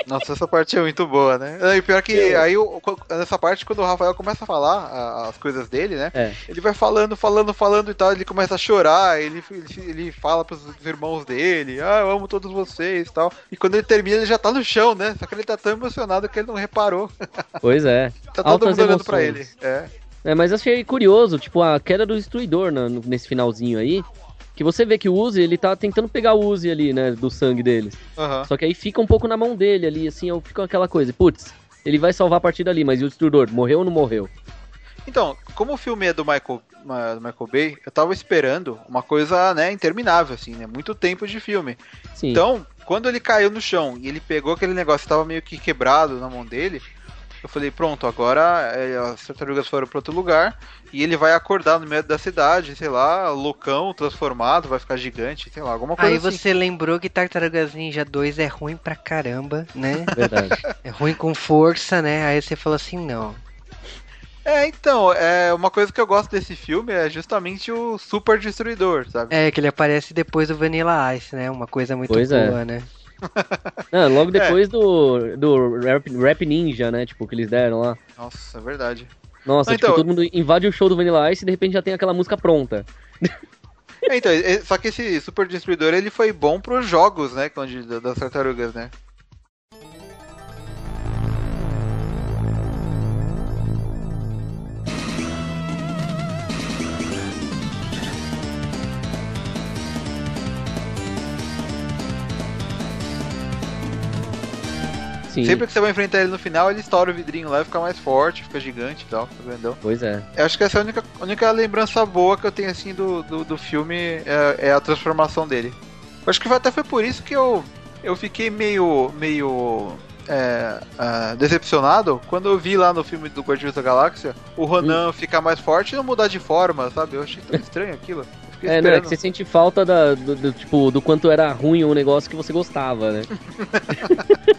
Nossa, essa parte é muito boa, né? E pior que aí, o- nessa parte, quando o Rafael começa a falar as coisas dele, né? É. Ele vai falando, falando, falando e tal, ele começa a chorar, ele, ele, ele fala pros irmãos dele, ah, eu amo todos vocês e tal. E quando ele termina, ele já tá no chão, né? Só que ele tá tão emocionado que ele não reparou. Pois é. Tá todo Altas mundo olhando pra ele. É. É, mas achei curioso, tipo, a queda do destruidor no- nesse finalzinho aí. Que você vê que o Uzi, ele tá tentando pegar o Uzi ali, né? Do sangue deles. Aham. Só que aí fica um pouco na mão dele ali, assim, eu fico aquela coisa. Putz, ele vai salvar a partida ali, mas e o destruidor? Morreu ou não morreu? Então, como o filme é do Michael, do Michael Bay, eu tava esperando uma coisa, né, interminável, assim, né? Muito tempo de filme. Sim. Então, quando ele caiu no chão e ele pegou aquele negócio que tava meio que quebrado na mão dele, eu falei, pronto, agora é, as tartarugas foram pra outro lugar e ele vai acordar no meio da cidade, sei lá, loucão, transformado, vai ficar gigante, sei lá, alguma coisa Aí assim. você lembrou que Tartarugas Ninja 2 é ruim pra caramba, né? Verdade. É ruim com força, né? Aí você falou assim, não. É, então, é uma coisa que eu gosto desse filme é justamente o Super Destruidor, sabe? É, que ele aparece depois do Vanilla Ice, né? Uma coisa muito Pois é. boa, né? Não, logo depois do, do rap, Rap Ninja, né? Tipo, que eles deram lá. Nossa, é verdade. Nossa, Ah, tipo, então- todo mundo invade o show do Vanilla Ice e de repente já tem aquela música pronta. É, então, é- só que esse Super Destruidor ele foi bom pros jogos, né? Onde, das tartarugas, né? Sim, Sempre que você vai enfrentar ele no final, ele estoura o vidrinho lá e fica mais forte, fica gigante e tal, fica grandão. pois é. Eu acho que essa é a única, única lembrança boa que eu tenho assim do, do, do filme é, é a transformação dele. Eu acho que até foi por isso que eu, eu fiquei meio. meio. é, ah, decepcionado quando eu vi lá no filme do Guardiões da Galáxia o Ronan ficar mais forte e não mudar de forma, sabe? Eu achei tão estranho aquilo. É, né? esperando. Que você sente falta da, do, do, tipo, do quanto era ruim um negócio que você gostava, né?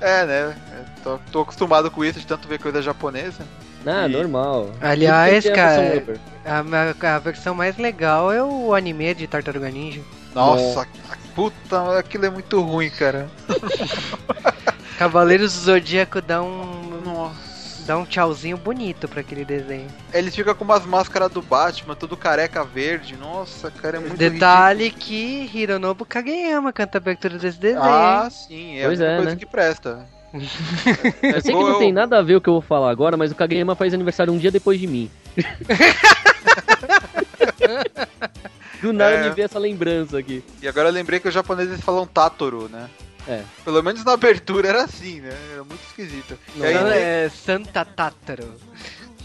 É, né? Tô, tô acostumado com isso de tanto ver coisa japonesa. Ah, E- normal. Aliás, cara, a, a versão mais legal é o anime de Tartaruga Ninja. Nossa, puta, aquilo é muito ruim, cara. Cavaleiros do Zodíaco dá um. Nossa. Dá um tchauzinho bonito pra aquele desenho. Eles ficam com umas máscaras do Batman, tudo careca verde. Nossa, cara, é muito Detalhe que Hironobu Kageyama canta a abertura desse desenho. ridículo. Ah, sim, é Pois a única é, coisa né? que presta. Eu sei que não tem nada a ver o que eu vou falar agora, mas o Kageyama faz aniversário um dia depois de mim. Do nada É. me veio essa lembrança aqui. E agora eu lembrei que os japoneses falam Tátoro, né? É. Pelo menos na abertura era assim, né? Era muito esquisito. E aí, Não, é Santa Tátaro.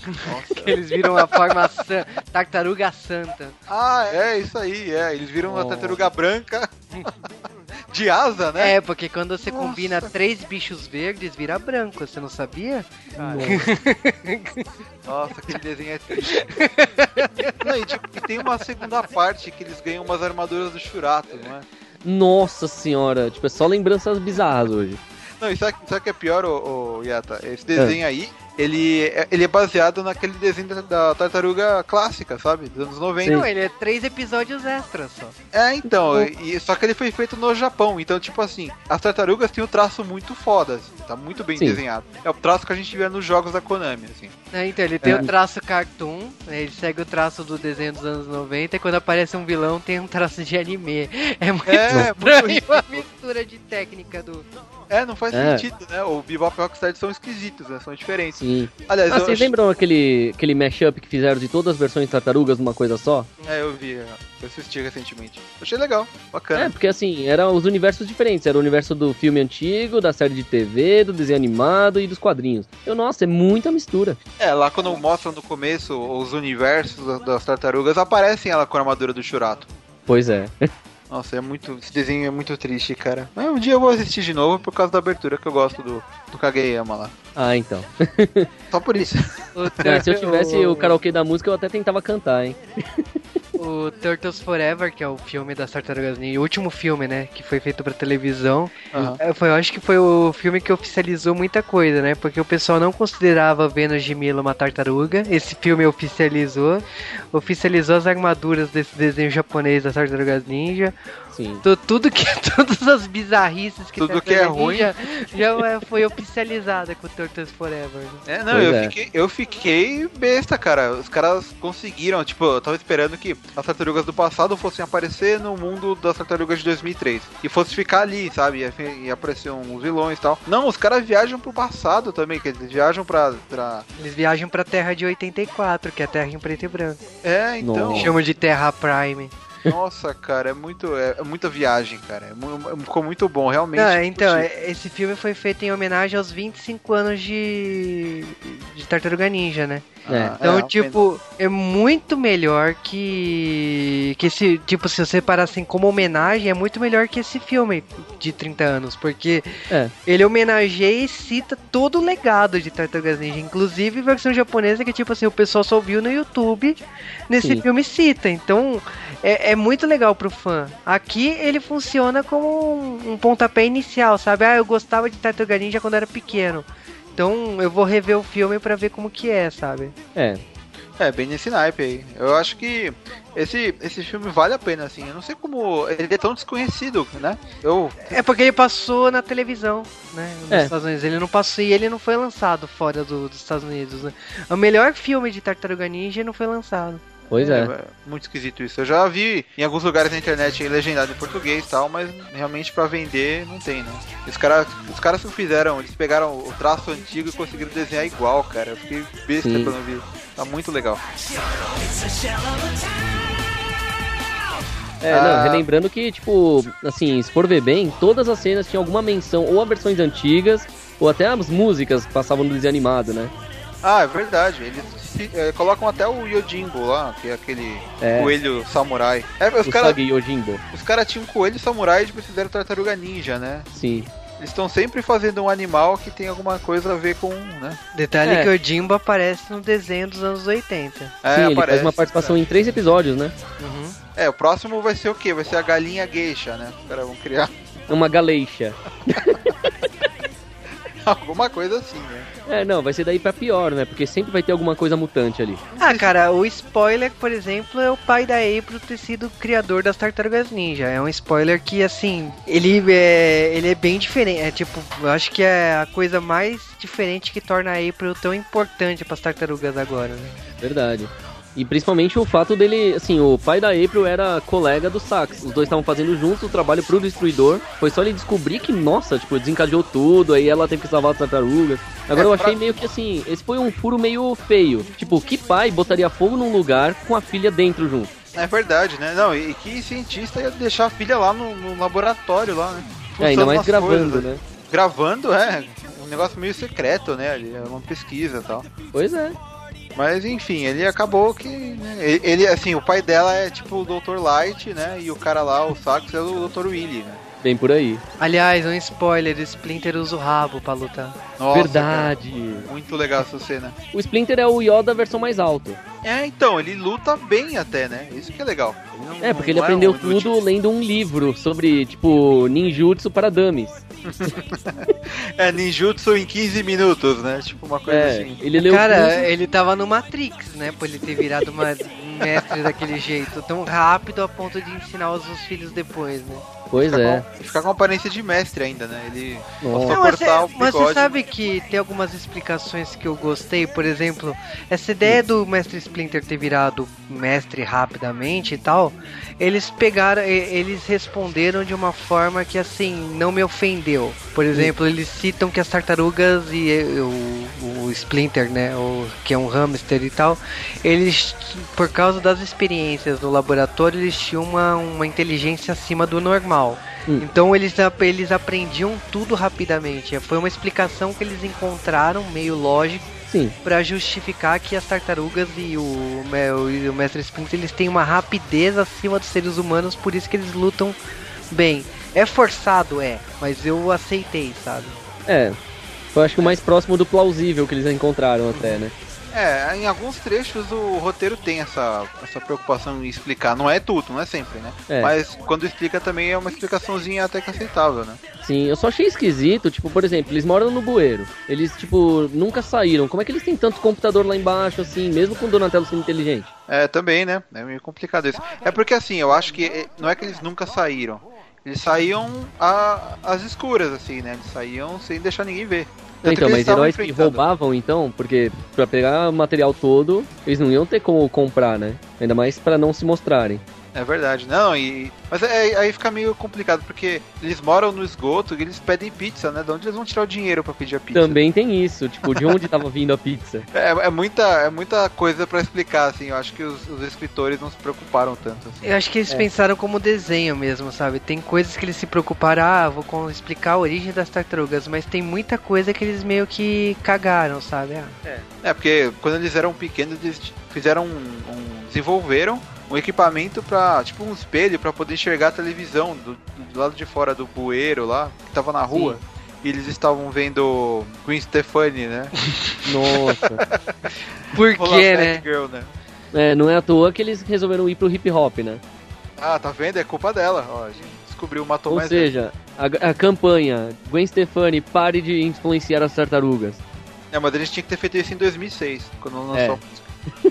Nossa. Eles viram a forma san... tartaruga santa. Ah, é isso aí, é. Eles viram uma tartaruga branca De asa, né? É, porque quando você combina três bichos verdes, vira branco, você não sabia? Nossa, aquele desenho é triste. Não, e, tipo, e tem uma segunda parte que eles ganham umas armaduras do Churato, não é? Nossa senhora, tipo, é só lembranças bizarras hoje. Não, e sabe, sabe o que é pior, ô, ô, Yata? Esse desenho aí, ele, é- ele é baseado naquele desenho da, da tartaruga clássica, sabe? Dos anos 90. Não, ele é três episódios extras só. É, então, e, só que ele foi feito no Japão, então, tipo assim, as tartarugas têm um traço muito foda, assim, tá muito bem Sim. desenhado. É o traço que a gente vê nos jogos da Konami, assim. É, então, ele tem É. o traço cartoon, né, ele segue o traço do desenho dos anos 90, e quando aparece um vilão tem um traço de anime. É muito É, estranho muito a mistura de técnica do... É, não faz É. sentido, né? O Bebop e o Rocksteady são esquisitos, né? São diferentes. Sim. Aliás, Ah, vocês achei- lembram aquele, aquele mashup que fizeram de todas as versões tartarugas numa coisa só? É, eu vi, eu assisti recentemente. Achei legal, É, bacana. porque assim, eram os universos diferentes. Era o universo do filme antigo, da série de TV, do desenho animado e dos quadrinhos. Eu, nossa, é muita mistura. É, lá quando mostram no começo os universos da- das tartarugas, aparecem ela com a armadura do Churato. Pois é. Nossa, é muito. Esse desenho é muito triste, cara. Mas um dia eu vou assistir de novo por causa da abertura que eu gosto do, do Kageyama lá. Ah, então. Só por isso. O, É, se eu tivesse o karaokê da música, eu até tentava cantar, hein? o Turtles Forever, que é o filme das Tartarugas Ninja, o último filme, né, que foi feito pra televisão. É, Foi, eu acho que foi o filme que oficializou muita coisa, né? Porque o pessoal não considerava Vênus de Milo uma tartaruga. Esse filme oficializou. Oficializou as armaduras desse desenho japonês das tartarugas ninja. Sim. Tu- tudo que, todas as bizarrices que Tudo Tartaruga que é ruim. Ninja já é- foi oficializada com o Turtles Forever. né? É, não, Pois eu, é. Fiquei, eu fiquei besta, cara. Os caras conseguiram, tipo, eu tava esperando que as tartarugas do passado fossem aparecer no mundo das tartarugas de 2003. E fosse ficar ali, sabe? Ia, ia aparecer uns vilões e tal. Não, os caras viajam pro passado também, que eles viajam pra. pra... Eles viajam pra Terra de 84, que é a Terra em preto e branco. É, então. Chamam de Terra Prime. Nossa, cara, é muito. É, é muita viagem, cara. É mu- ficou muito bom, realmente. Não, então, curti. é- esse filme foi feito em homenagem aos 25 anos de, de Tartaruga Ninja, né? É. Ah, Então, é, tipo, é muito melhor que. Que esse. Tipo, se você parar assim como homenagem, é muito melhor que esse filme de 30 anos. Porque É. ele homenageia e cita todo o legado de Tartarugas Ninja. Inclusive versão japonesa que, tipo assim, o pessoal só viu no YouTube. Nesse Sim. filme cita. Então, é, é muito legal pro fã. Aqui ele funciona como um, um pontapé inicial, sabe? Ah, eu gostava de Tartaruga Ninja quando era pequeno. Então eu vou rever o filme pra ver como que é, sabe? É. É, bem nesse naipe aí. Eu acho que esse, esse filme vale a pena, assim. Eu não sei como ele é tão desconhecido, né? Eu. É porque ele passou na televisão, né? Nos É. Estados Unidos. Ele não passou e ele não foi lançado fora do- dos Estados Unidos, né? O melhor filme de Tartaruga Ninja não foi lançado. Pois é. Muito esquisito isso. Eu já vi em alguns lugares na internet legendado em português e tal, mas realmente pra vender não tem, né? Os caras os caras fizeram, eles pegaram o traço antigo e conseguiram desenhar igual, cara. Eu fiquei besta Sim. quando vi. Tá muito legal. É, Ah. não, relembrando que, tipo, assim, se for ver bem, todas as cenas tinham alguma menção, ou a versões antigas, ou até as músicas passavam no desenho animado, né? Ah, é verdade. Eles se- eh, colocam até o Yojimbo lá, que é aquele É. coelho samurai. É, os caras os cara tinham um coelho samurai e depois fizeram tartaruga ninja, né? Sim. Eles estão sempre fazendo um animal que tem alguma coisa a ver com, né? Detalhe É. que o Jimbo aparece no desenho dos anos 80. É, Sim, ele aparece, faz uma participação em três episódios, né? Uhum. É, o próximo vai ser o quê? Vai ser a galinha geisha, né? Os caras vão criar Uma galeixa. alguma coisa assim, né? É, não, vai ser daí pra pior, né? Porque sempre vai ter alguma coisa mutante ali. Ah, cara, o spoiler, por exemplo, é o pai da April ter sido o criador das Tartarugas Ninja. É um spoiler que, assim, ele é, ele é bem diferente. É tipo, eu acho que é a coisa mais diferente que torna a April tão importante para as tartarugas agora, né? Verdade. E principalmente o fato dele, assim, o pai da April era colega do Sax. Os dois estavam fazendo juntos o trabalho pro Destruidor. Foi só ele descobrir que, nossa, tipo, desencadeou tudo, aí ela teve que salvar as tartarugas. Agora É, eu pra- achei meio que assim, esse foi um furo meio feio. Tipo, que pai botaria fogo num lugar com a filha dentro junto? É verdade, né? Não, e que cientista ia deixar a filha lá no, no laboratório lá, né? É, ainda mais gravando, coisas, né? Gravando, é. Um negócio meio secreto, né? ali, É uma pesquisa e tal. Pois é. Mas enfim, ele acabou que. né, ele, assim, o pai dela é tipo o Dr. Light, né? E o cara lá, o Sax, é o Dr. Willy, né? Bem por aí. Aliás, um spoiler, Splinter usa o rabo pra lutar. Nossa, Verdade. cara, muito legal essa cena. O Splinter é o Yoda versão mais alto. É, então, ele luta bem até, né? Isso que é legal. Não- É, porque ele não aprendeu um inútil. tudo lendo um livro sobre, tipo, ninjutsu para dummies. É, ninjutsu em 15 minutos, né? Tipo uma coisa É, assim. ele leu Cara, tudo. ele tava no Matrix, né? Por ele ter virado uma- um mestre daquele jeito, tão rápido a ponto de ensinar os, os filhos depois, né? Pois Fica é. com, fica com aparência de mestre ainda, né? Ele Nossa. Não, mas, cortar é- o mas você sabe que tem algumas explicações que eu gostei, por exemplo, essa ideia do mestre Splinter ter virado mestre rapidamente e tal, eles pegaram, eles responderam de uma forma que assim não me ofendeu. Por exemplo, eles citam que as tartarugas e o, o Splinter, né, o, que é um hamster e tal, eles por causa das experiências no laboratório eles tinham uma, uma inteligência acima do normal. Hum. Então eles, eles aprendiam tudo rapidamente. Foi uma explicação que eles encontraram, meio lógico, para justificar que as tartarugas e o, o- o Mestre Splinter eles têm uma rapidez acima dos seres humanos, por isso que eles lutam bem. É forçado, é, mas eu aceitei, sabe? É. Eu acho que o mais próximo do plausível que eles encontraram até, né? É, em alguns trechos o roteiro tem essa, essa preocupação em explicar. Não é tudo, não é sempre, né? É. Mas quando explica também é uma explicaçãozinha até que aceitável, né? Sim, eu só achei esquisito, tipo, por exemplo, eles moram no bueiro. Eles, tipo, nunca saíram. Como é que eles têm tanto computador lá embaixo, assim, mesmo com o Donatello sendo inteligente? É, também, né? É meio complicado isso. É porque assim, eu acho que eh, não é que eles nunca saíram. Eles saíam a- às escuras, assim, né? Eles saíam sem deixar ninguém ver. Tanto então, mas heróis que roubavam, então, porque pra pegar o material todo, eles não iam ter como comprar, né? Ainda mais pra não se mostrarem. É verdade, não, e. Mas é- aí fica meio complicado, porque eles moram no esgoto e eles pedem pizza, né? De onde eles vão tirar o dinheiro pra pedir a pizza? Também tem isso, tipo, de onde tava vindo a pizza. É, é muita, é muita coisa pra explicar, assim. Eu acho que os, os escritores não se preocuparam tanto. Assim. Eu acho que eles pensaram como desenho mesmo, sabe? Tem coisas que eles se preocuparam, ah, vou com- explicar a origem das tartarugas, mas tem muita coisa que eles meio que cagaram, sabe? Ah, É, porque quando eles eram pequenos, eles fizeram um. um- desenvolveram um equipamento pra. tipo um espelho pra poder enxergar a televisão do, do lado de fora do bueiro lá, que tava na rua. E eles estavam vendo Queen Stefani, né? Nossa. Por quê, né? Batgirl, né? É, não é à toa que eles resolveram ir pro hip hop, né? Ah, tá vendo? É culpa dela. Ó, a gente descobriu, matou Ou mais seja, a, a campanha Gwen Stefani, pare de influenciar as tartarugas. É, mas a gente tinha que ter feito isso em 2006, quando lançou. É.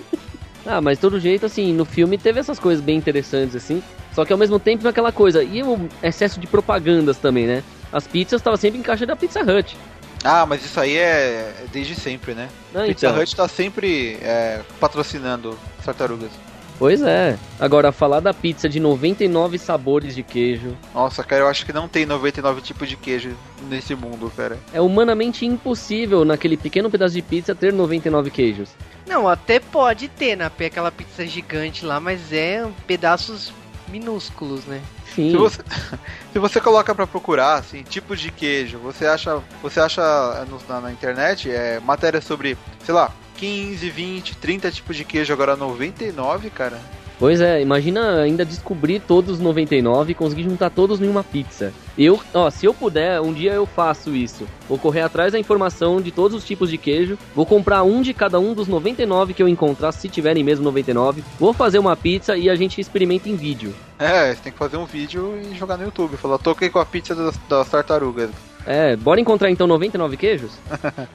Ah, mas todo jeito, assim, no filme teve essas coisas bem interessantes, assim. Só que ao mesmo tempo aquela coisa. E o excesso de propagandas também, né? As pizzas estavam sempre em caixa da Pizza Hut. Ah, mas isso aí é é desde sempre, né? Ah, Pizza então. Hut tá sempre é, patrocinando as tartarugas. Pois é. Agora, falar da pizza de 99 sabores de queijo Nossa, cara, eu acho que não tem 99 tipos de queijo nesse mundo, cara. é humanamente impossível naquele pequeno pedaço de pizza ter 99 queijos. Não, até pode ter na pé aquela pizza gigante lá, mas é pedaços minúsculos, né? Sim. Se você, se você coloca pra procurar, assim, tipos de queijo, você acha, você acha no- na, na internet é, matéria sobre, sei lá, 15, 20, 30 tipos de queijo, agora 99, cara. Pois é, imagina ainda descobrir todos os 99 e conseguir juntar todos em uma pizza. Eu, ó, se eu puder, um dia eu faço isso. Vou correr atrás da informação de todos os tipos de queijo, vou comprar um de cada um dos 99 que eu encontrar, se tiverem mesmo 99. Vou fazer uma pizza e a gente experimenta em vídeo. É, você tem que fazer um vídeo e jogar no YouTube. Falar, toquei com a pizza das, das tartarugas. É, bora encontrar então 99 queijos?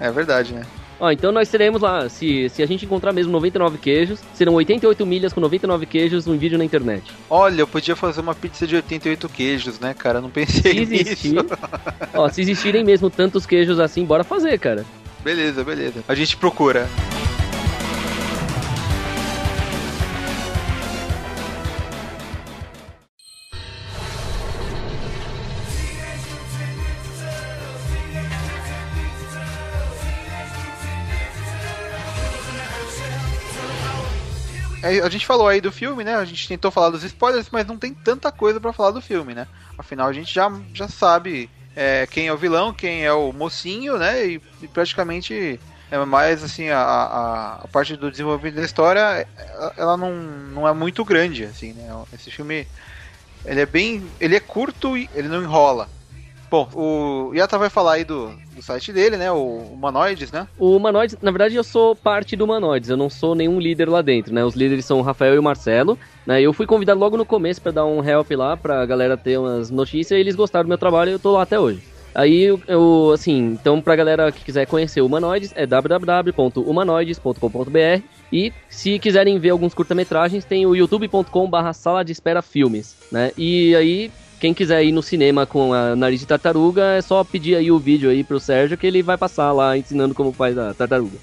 É verdade, né? Ó, então nós teremos lá, se, se a gente encontrar mesmo 99 queijos, serão 88 milhas com 99 queijos um vídeo na internet. Olha, eu podia fazer uma pizza de 88 queijos, né, cara? Eu não Se pensei existir, nisso. ó, se existirem mesmo tantos queijos assim, bora fazer, cara. Beleza, beleza. A gente procura. A gente falou aí do filme, né? A gente tentou falar dos spoilers, mas não tem tanta coisa pra falar do filme, né? Afinal, a gente já, já sabe é, quem é o vilão, quem é o mocinho, né? E, e praticamente é mais assim a, a, a parte do desenvolvimento da história, ela- ela não, não é muito grande, assim, né? Esse filme Ele é bem. Ele é curto e ele não enrola. Bom, o Yata vai falar aí do, do site dele, né? O Humanoides, né? O Humanoides, na verdade, eu sou parte do Humanoides, eu não sou nenhum líder lá dentro, né? Os líderes são o Rafael e o Marcelo, né? Eu fui convidado logo no começo pra dar um help lá, pra galera ter umas notícias, e eles gostaram do meu trabalho e eu tô lá até hoje. Aí, eu, assim, então pra galera que quiser conhecer o Humanoides, é www.humanoides.com.br e se quiserem ver alguns curta-metragens, tem o youtube.com barra sala de espera filmes, né? E aí, quem quiser ir no cinema com a nariz de tartaruga, é só pedir aí o vídeo aí pro Sérgio que ele vai passar lá ensinando como faz a tartaruga.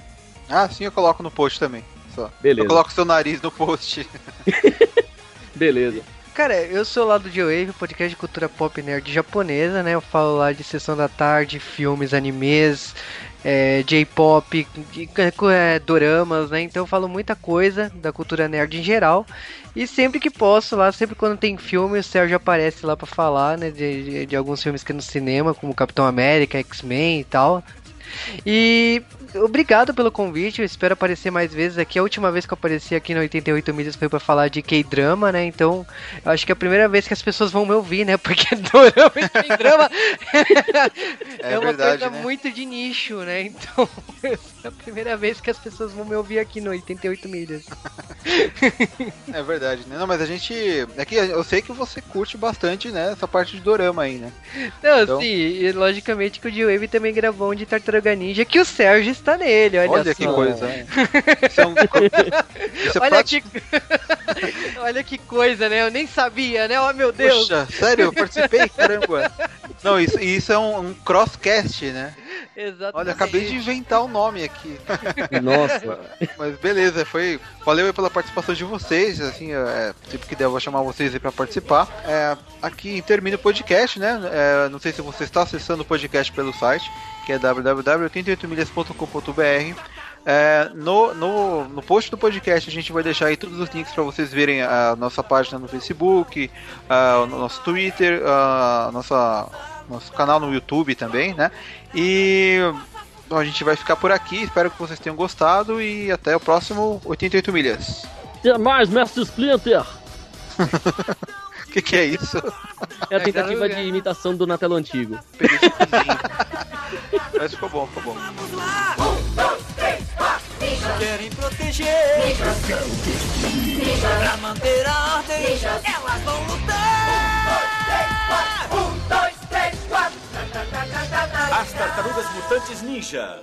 Ah, sim, eu coloco no post também. Só. Beleza. Eu coloco seu nariz no post. Beleza. Cara, eu sou lá do J-Wave, podcast de cultura pop nerd japonesa, né? Eu falo lá de sessão da tarde, filmes, animes, é, J-pop, é, doramas, né? Então eu falo muita coisa da cultura nerd em geral. E sempre que posso, lá, sempre quando tem filme, o Sérgio aparece lá pra falar, né? De, de, de alguns filmes que é no cinema, como Capitão América, X-Men e tal. E obrigado pelo convite, eu espero aparecer mais vezes aqui. A última vez que eu apareci aqui no 88 Milhas foi pra falar de K-drama, né? Então, eu acho que é a primeira vez que as pessoas vão me ouvir, né? Porque dorama e K-drama É é, uma verdade, coisa né? muito de nicho, né? Então, é a primeira vez que as pessoas vão me ouvir aqui no 88 Milhas. É verdade, né? Não, mas a gente. É que eu sei que você curte bastante, né? Essa parte de dorama aí, né? Não, Então- sim, e logicamente que o G-Wave também gravou um de Tartaruga Ninja, que o Sérgio está nele, olha, Olha, só. que coisa. Isso é um. Isso é Olha prati- que... Olha que coisa, né? Eu nem sabia, né? Oh, meu Deus. Poxa, sério, eu participei? Caramba. Não, isso, isso é um, um crosscast, né? Exatamente. Olha, acabei de inventar o nome aqui. Nossa. Mas beleza, foi. Valeu pela participação de vocês. Assim, é, sempre que der, eu vou chamar vocês aí pra participar. É, aqui termina o podcast, né? É, não sei se você está acessando o podcast pelo site, que é www.88milhas.com.br. É, no, no, no post do podcast a gente vai deixar aí todos os links para vocês verem a nossa página no Facebook, a- o nosso Twitter, a nossa, nosso canal no YouTube também, né? E Bom, a gente vai ficar por aqui. Espero que vocês tenham gostado e até o próximo 88 milhas. Até mais, Mestre Splinter! O que, que é isso? É a tentativa de imitação do Donatello antigo. Mas ficou bom, ficou bom. Querem proteger Pra manter a ordem Elas vão lutar As Tartarugas Mutantes Ninja.